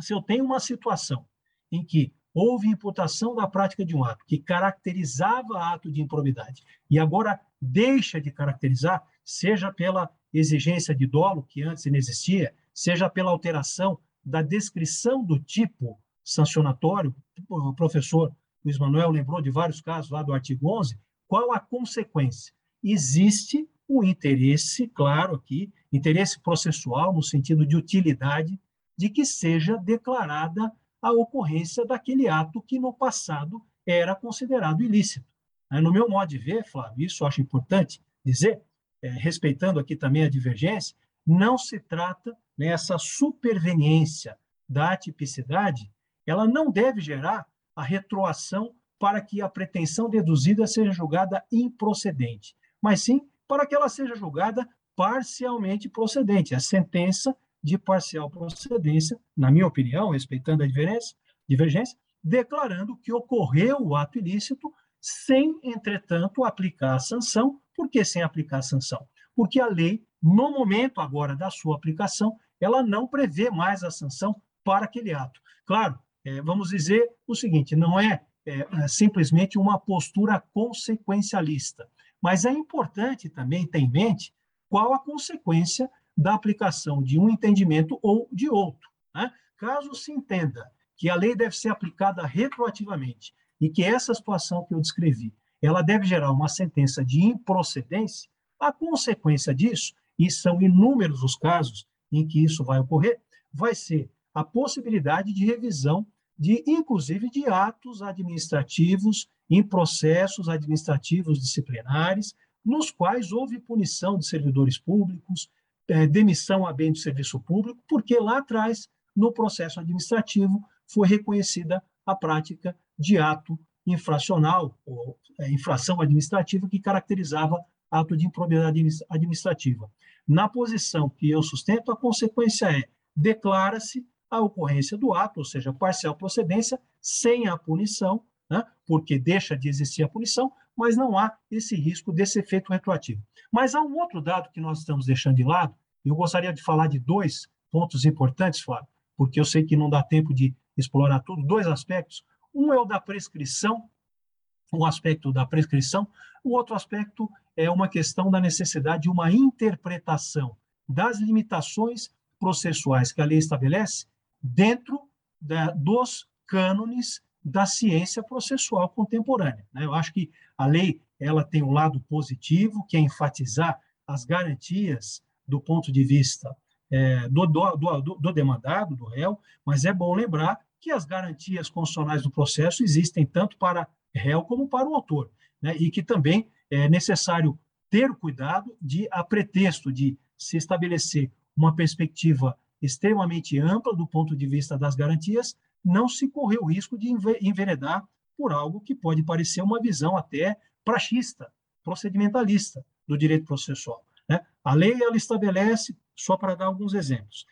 se eu tenho uma situação em que houve imputação da prática de um ato que caracterizava ato de improbidade e agora deixa de caracterizar, seja pela exigência de dolo, que antes não existia, seja pela alteração da descrição do tipo sancionatório, o professor Luiz Manuel lembrou de vários casos lá do artigo 11, qual a consequência? Existe um interesse, claro aqui, interesse processual no sentido de utilidade, de que seja declarada a ocorrência daquele ato que no passado era considerado ilícito. No meu modo de ver, Flávio, isso acho importante dizer, é, respeitando aqui também a divergência, não se trata nessa superveniência da atipicidade, ela não deve gerar a retroação para que a pretensão deduzida seja julgada improcedente, mas sim para que ela seja julgada parcialmente procedente. A sentença de parcial procedência, na minha opinião, respeitando a divergência, declarando que ocorreu o ato ilícito sem, entretanto, aplicar a sanção. Por que sem aplicar a sanção? Porque a lei, no momento agora da sua aplicação, ela não prevê mais a sanção para aquele ato. Claro, é, vamos dizer o seguinte: não é, é, é simplesmente uma postura consequencialista, mas é importante também ter em mente qual a consequência da aplicação de um entendimento ou de outro. Né? Caso se entenda que a lei deve ser aplicada retroativamente e que essa situação que eu descrevi, ela deve gerar uma sentença de improcedência, a consequência disso, e são inúmeros os casos em que isso vai ocorrer, vai ser a possibilidade de revisão de, inclusive, de atos administrativos em processos administrativos disciplinares, nos quais houve punição de servidores públicos, é, demissão a bem do serviço público, porque lá atrás, no processo administrativo, foi reconhecida a prática de ato infracional, ou é, infração administrativa, que caracterizava ato de improbidade administrativa. Na posição que eu sustento, a consequência é declara-se a ocorrência do ato, ou seja, parcial procedência, sem a punição, né, porque deixa de existir a punição, mas não há esse risco desse efeito retroativo. Mas há um outro dado que nós estamos deixando de lado, eu gostaria de falar de dois pontos importantes, Flávio, porque eu sei que não dá tempo de explorar tudo, dois aspectos. Um é o da prescrição, um aspecto da prescrição, o outro aspecto é uma questão da necessidade de uma interpretação das limitações processuais que a lei estabelece dentro da, dos cânones da ciência processual contemporânea. Né? Eu acho que a lei ela tem um lado positivo, que é enfatizar as garantias do ponto de vista é, do, do, do, do demandado, do réu, mas é bom lembrar que as garantias constitucionais do processo existem tanto para réu como para o autor, né? e que também é necessário ter cuidado de, a pretexto de se estabelecer uma perspectiva extremamente ampla do ponto de vista das garantias, não se correr o risco de enveredar por algo que pode parecer uma visão até praxista, procedimentalista do direito processual. Né? A lei ela estabelece, só para dar alguns exemplos,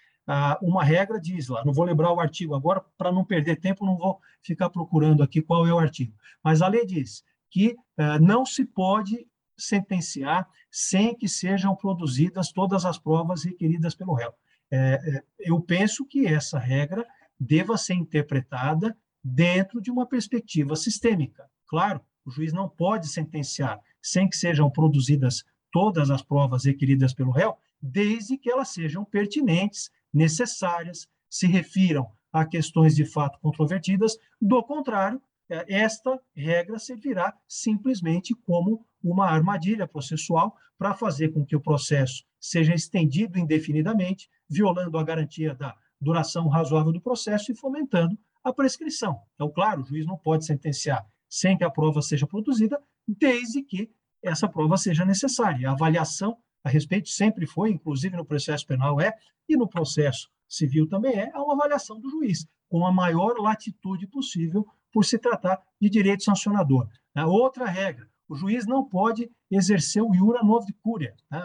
uma regra diz lá, não vou lembrar o artigo agora, para não perder tempo, não vou ficar procurando aqui qual é o artigo, mas a lei diz que eh, não se pode sentenciar sem que sejam produzidas todas as provas requeridas pelo réu. É, é, eu penso que essa regra deva ser interpretada dentro de uma perspectiva sistêmica. Claro, o juiz não pode sentenciar sem que sejam produzidas todas as provas requeridas pelo réu, desde que elas sejam pertinentes, necessárias, se refiram a questões de fato controvertidas. Do contrário, é, esta regra servirá simplesmente como uma armadilha processual para fazer com que o processo seja estendido indefinidamente, violando a garantia da duração razoável do processo e fomentando a prescrição. Então, claro, o juiz não pode sentenciar sem que a prova seja produzida, desde que essa prova seja necessária. A avaliação a respeito sempre foi, inclusive no processo penal é, e no processo civil também é, é uma avaliação do juiz, com a maior latitude possível por se tratar de direito sancionador. A outra regra, o juiz não pode exercer o iura novi curia. Né?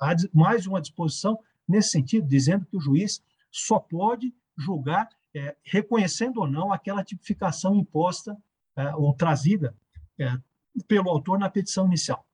Há mais uma disposição nesse sentido, dizendo que o juiz só pode julgar é, reconhecendo ou não aquela tipificação imposta é, ou trazida é, pelo autor na petição inicial.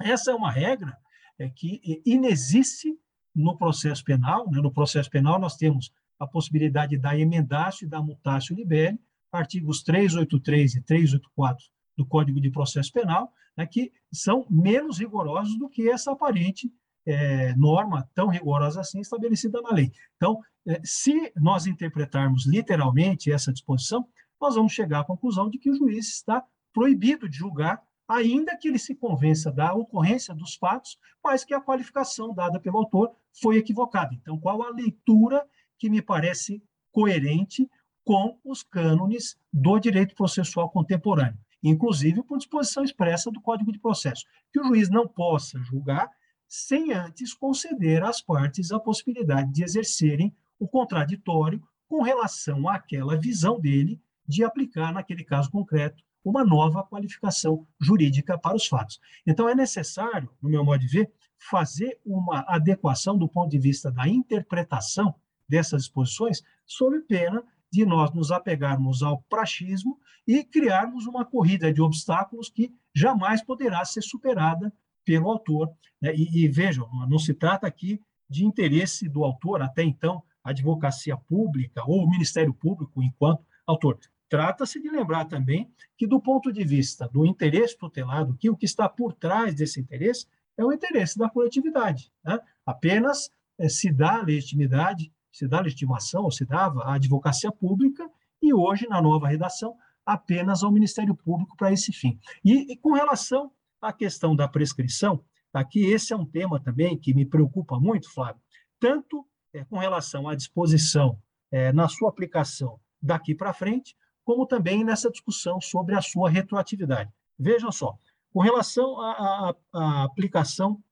Essa é uma regra é, que inexiste no processo penal. Né? No processo penal, nós temos a possibilidade da emendácio e da mutácio libere, artigos 383 e 384 do Código de Processo Penal, né, que são menos rigorosos do que essa aparente é, norma tão rigorosa assim estabelecida na lei. Então, é, se nós interpretarmos literalmente essa disposição, nós vamos chegar à conclusão de que o juiz está proibido de julgar, ainda que ele se convença da ocorrência dos fatos, mas que a qualificação dada pelo autor foi equivocada. Então, qual a leitura que me parece coerente com os cânones do direito processual contemporâneo, inclusive por disposição expressa do Código de Processo, que o juiz não possa julgar sem antes conceder às partes a possibilidade de exercerem o contraditório com relação àquela visão dele de aplicar, naquele caso concreto, uma nova qualificação jurídica para os fatos. Então, é necessário, no meu modo de ver, fazer uma adequação do ponto de vista da interpretação dessas disposições, sob pena de nós nos apegarmos ao praxismo e criarmos uma corrida de obstáculos que jamais poderá ser superada pelo autor. Né? E, e, vejam, não se trata aqui de interesse do autor, até então, a advocacia pública ou o Ministério Público enquanto autor. Trata-se de lembrar também que, do ponto de vista do interesse tutelado, que o que está por trás desse interesse é o interesse da coletividade. Né? Apenas é, se dá legitimidade, se dá legitimação, ou se dava à advocacia pública, e hoje, na nova redação, apenas ao Ministério Público para esse fim. E, e com relação a questão da prescrição, aqui esse é um tema também que me preocupa muito, Flávio, tanto é, com relação à disposição é, na sua aplicação daqui para frente, como também nessa discussão sobre a sua retroatividade. Vejam só, com relação à, à, à aplicação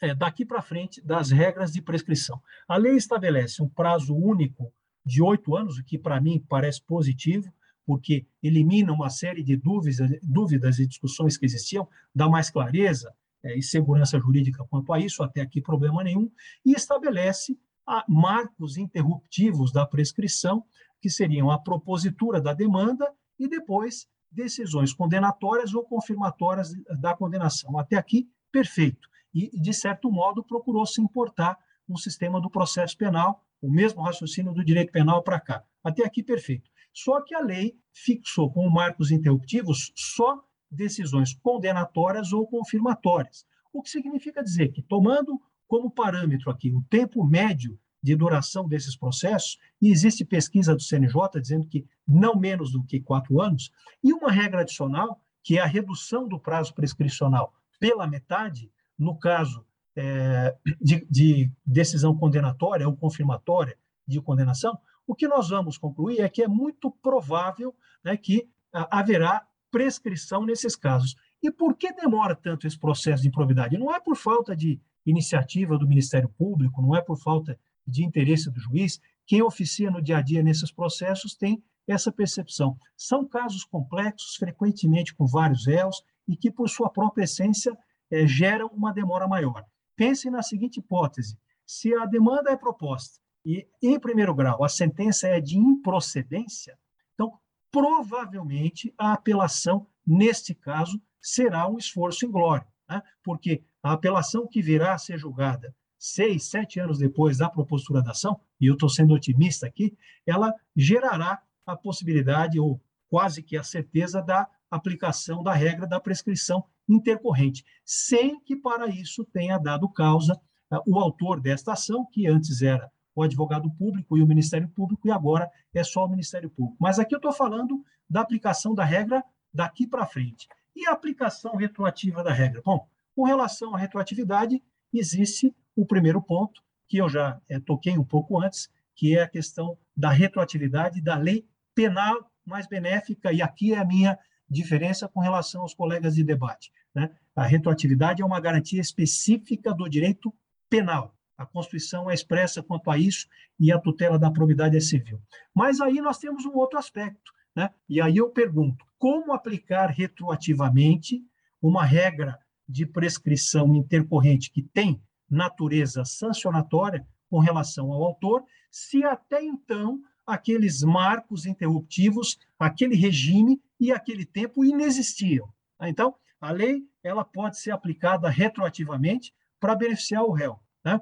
é, daqui para frente das regras de prescrição. A lei estabelece um prazo único de oito anos, o que para mim parece positivo, porque elimina uma série de dúvidas, dúvidas e discussões que existiam, dá mais clareza é, e segurança jurídica quanto a isso, até aqui problema nenhum, e estabelece a, marcos interruptivos da prescrição, que seriam a propositura da demanda e depois decisões condenatórias ou confirmatórias da condenação. Até aqui, perfeito. E, de certo modo, procurou se importar um sistema do processo penal, o mesmo raciocínio do direito penal para cá. Até aqui, perfeito. Só que a lei fixou como marcos interruptivos só decisões condenatórias ou confirmatórias. O que significa dizer que, tomando como parâmetro aqui o tempo médio de duração desses processos, e existe pesquisa do CNJ dizendo que não menos do que quatro anos, e uma regra adicional, que é a redução do prazo prescricional pela metade, no caso é, de, de decisão condenatória ou confirmatória de condenação, o que nós vamos concluir é que é muito provável né, que ah, haverá prescrição nesses casos. E por que demora tanto esse processo de improbidade? Não é por falta de iniciativa do Ministério Público, não é por falta de interesse do juiz. Quem oficia no dia a dia nesses processos tem essa percepção. São casos complexos, frequentemente com vários réus, e que, por sua própria essência, é, geram uma demora maior. Pense na seguinte hipótese: se a demanda é proposta e, em primeiro grau, a sentença é de improcedência, então, provavelmente, a apelação, neste caso, será um esforço inglório, né? porque a apelação que virá a ser julgada seis, sete anos depois da propositura da ação, e eu estou sendo otimista aqui, ela gerará a possibilidade, ou quase que a certeza, da aplicação da regra da prescrição intercorrente, sem que para isso tenha dado causa uh, o autor desta ação, que antes era o advogado público e o Ministério Público, e agora é só o Ministério Público. Mas aqui eu estou falando da aplicação da regra daqui para frente. E a aplicação retroativa da regra? Bom, com relação à retroatividade, existe o primeiro ponto, que eu já é, toquei um pouco antes, que é a questão da retroatividade da lei penal mais benéfica, e aqui é a minha diferença com relação aos colegas de debate. Né? A retroatividade é uma garantia específica do direito penal. A Constituição é expressa quanto a isso e a tutela da probidade é civil. Mas aí nós temos um outro aspecto, né? E aí eu pergunto: como aplicar retroativamente uma regra de prescrição intercorrente que tem natureza sancionatória com relação ao autor, se até então aqueles marcos interruptivos, aquele regime e aquele tempo inexistiam? Então, a lei ela pode ser aplicada retroativamente para beneficiar o réu. Né?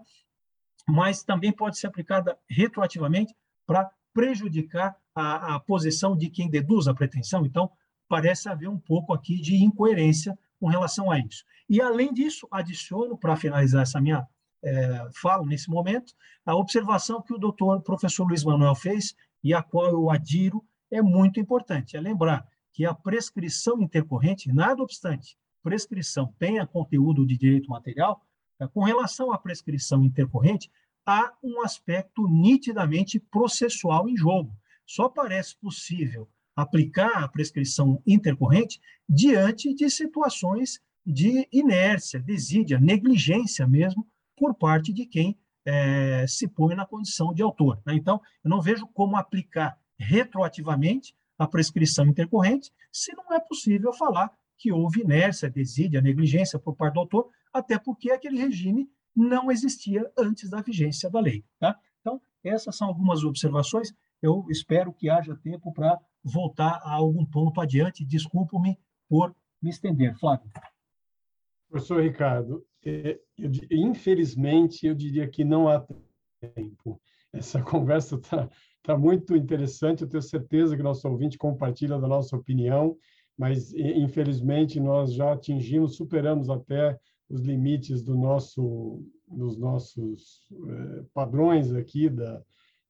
Mas também pode ser aplicada retroativamente para prejudicar a, a, posição de quem deduz a pretensão. Então, parece haver um pouco aqui de incoerência com relação a isso. E, além disso, adiciono, para finalizar essa minha é, fala nesse momento, a observação que o doutor professor Luiz Manuel fez e a qual eu adiro é muito importante. É lembrar que a prescrição intercorrente, nada obstante, prescrição tenha conteúdo de direito material, com relação à prescrição intercorrente, há um aspecto nitidamente processual em jogo. Só parece possível aplicar a prescrição intercorrente diante de situações de inércia, desídia, negligência mesmo, por parte de quem é, se põe na condição de autor. Né? Então, eu não vejo como aplicar retroativamente a prescrição intercorrente se não é possível falar que houve inércia, desídia, negligência por parte do autor, até porque aquele regime não existia antes da vigência da lei. Tá? Então, essas são algumas observações. Eu espero que haja tempo para voltar a algum ponto adiante. Desculpo-me por me estender. Flávio. Professor Ricardo, é, eu, infelizmente, eu diria que não há tempo. Essa (laughs) conversa está tá muito interessante, eu tenho certeza que nosso ouvinte compartilha da nossa opinião, mas, infelizmente, nós já atingimos, superamos até os limites do nosso, dos nossos eh, padrões aqui da,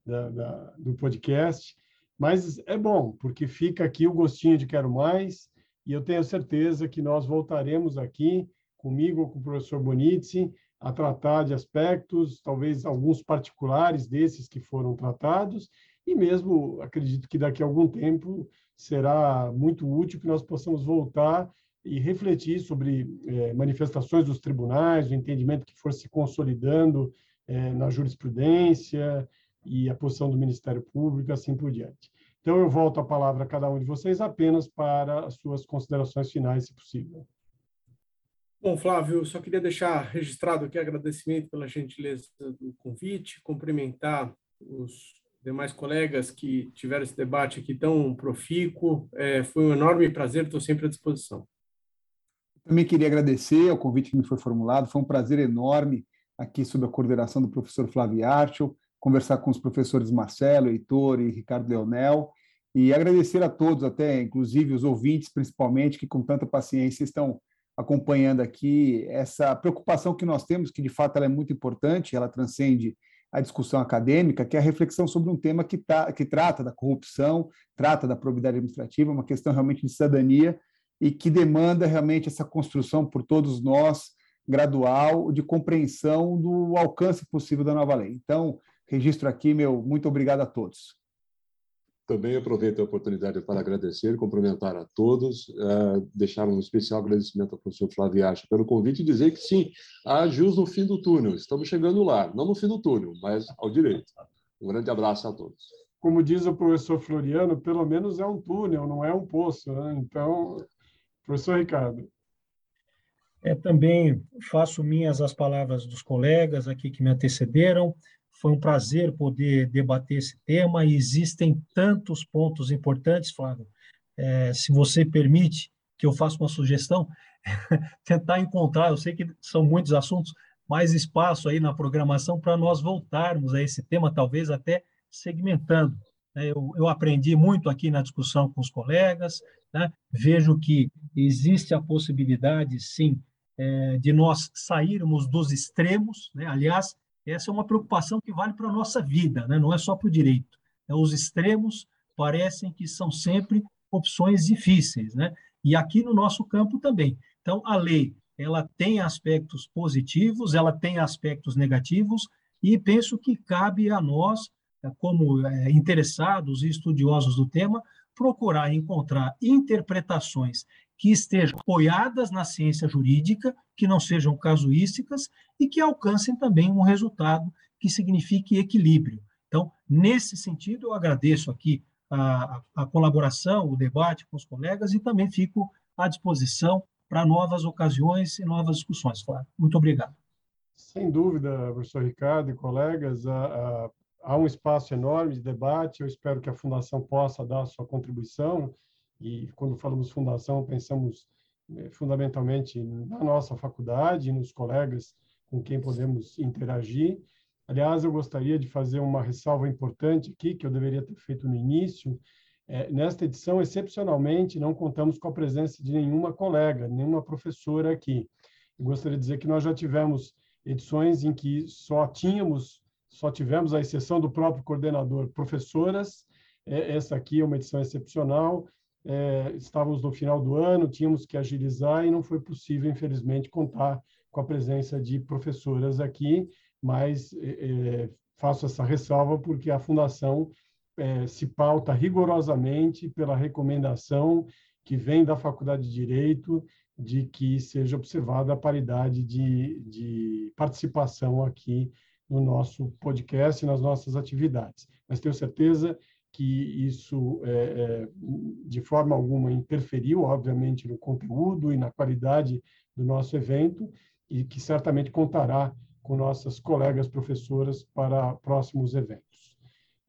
da, da, do podcast, mas é bom, porque fica aqui o gostinho de quero mais, e eu tenho certeza que nós voltaremos aqui comigo, com o professor Bonizzi, a tratar de aspectos, talvez alguns particulares desses que foram tratados, e mesmo acredito que daqui a algum tempo será muito útil que nós possamos voltar e refletir sobre é, manifestações dos tribunais, o entendimento que for se consolidando é, na jurisprudência e a posição do Ministério Público, assim por diante. Então, eu volto a palavra a cada um de vocês apenas para as suas considerações finais, se possível. Bom, Flávio, só queria deixar registrado aqui agradecimento pela gentileza do convite, cumprimentar os demais colegas que tiveram esse debate aqui tão profícuo. É, foi um enorme prazer, estou sempre à disposição. Também queria agradecer ao convite que me foi formulado, foi um prazer enorme aqui sob a coordenação do professor Flávio Archel, conversar com os professores Marcelo, Heitor e Ricardo Leonel, e agradecer a todos, até inclusive os ouvintes, principalmente, que com tanta paciência estão acompanhando aqui essa preocupação que nós temos, que de fato ela é muito importante, ela transcende a discussão acadêmica, que é a reflexão sobre um tema que, tá, que trata da corrupção, trata da probidade administrativa, uma questão realmente de cidadania e que demanda realmente essa construção por todos nós, gradual, de compreensão do alcance possível da nova lei. Então, registro aqui meu muito obrigado a todos. Também aproveito a oportunidade para agradecer, cumprimentar a todos, uh, deixar um especial agradecimento ao professor Flávio Acha pelo convite e dizer que sim, há jus no fim do túnel, estamos chegando lá, não no fim do túnel, mas ao direito. Um grande abraço a todos. Como diz o professor Floriano, pelo menos é um túnel, não é um poço. Né? Então, professor Ricardo. É, também faço minhas as palavras dos colegas aqui que me antecederam. Foi um prazer poder debater esse tema e existem tantos pontos importantes, Flávio. É, se você permite que eu faça uma sugestão, (laughs) tentar encontrar, eu sei que são muitos assuntos, mais espaço aí na programação para nós voltarmos a esse tema, talvez até segmentando. Né? Eu, eu aprendi muito aqui na discussão com os colegas, né? vejo que existe a possibilidade, sim, é, de nós sairmos dos extremos. Né? Aliás, essa é uma preocupação que vale para a nossa vida, né? não é só para o direito. É, os extremos parecem que são sempre opções difíceis, né? e aqui no nosso campo também. Então, a lei ela tem aspectos positivos, ela tem aspectos negativos, e penso que cabe a nós, como é, interessados e estudiosos do tema, procurar encontrar interpretações que estejam apoiadas na ciência jurídica, que não sejam casuísticas e que alcancem também um resultado que signifique equilíbrio. Então, nesse sentido, eu agradeço aqui a, a colaboração, o debate com os colegas e também fico à disposição para novas ocasiões e novas discussões, Flávio. Muito obrigado. Sem dúvida, professor Ricardo e colegas, há um espaço enorme de debate. Eu espero que a Fundação possa dar a sua contribuição e quando falamos fundação, pensamos né, fundamentalmente na nossa faculdade, nos colegas com quem podemos interagir. Aliás, eu gostaria de fazer uma ressalva importante aqui, que eu deveria ter feito no início. É, nesta edição, excepcionalmente, não contamos com a presença de nenhuma colega, nenhuma professora aqui. Eu gostaria de dizer que nós já tivemos edições em que só tínhamos, só tivemos a exceção do próprio coordenador, professoras. É, essa aqui é uma edição excepcional. É, estávamos no final do ano, tínhamos que agilizar e não foi possível, infelizmente, contar com a presença de professoras aqui, mas é, é faço essa ressalva porque a Fundação é, se pauta rigorosamente pela recomendação que vem da Faculdade de Direito de que seja observada a paridade de, de participação aqui no nosso podcast e nas nossas atividades. Mas tenho certeza que isso, é, é, de forma alguma, interferiu, obviamente, no conteúdo e na qualidade do nosso evento e que certamente contará com nossas colegas professoras para próximos eventos.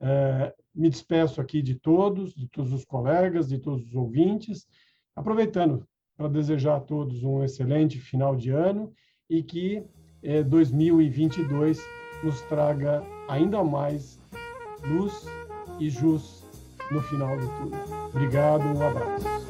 É, me despeço aqui de todos, de todos os colegas, de todos os ouvintes, aproveitando para desejar a todos um excelente final de ano e que 2022 nos traga ainda mais luz e jus no final do tudo. Obrigado, um abraço.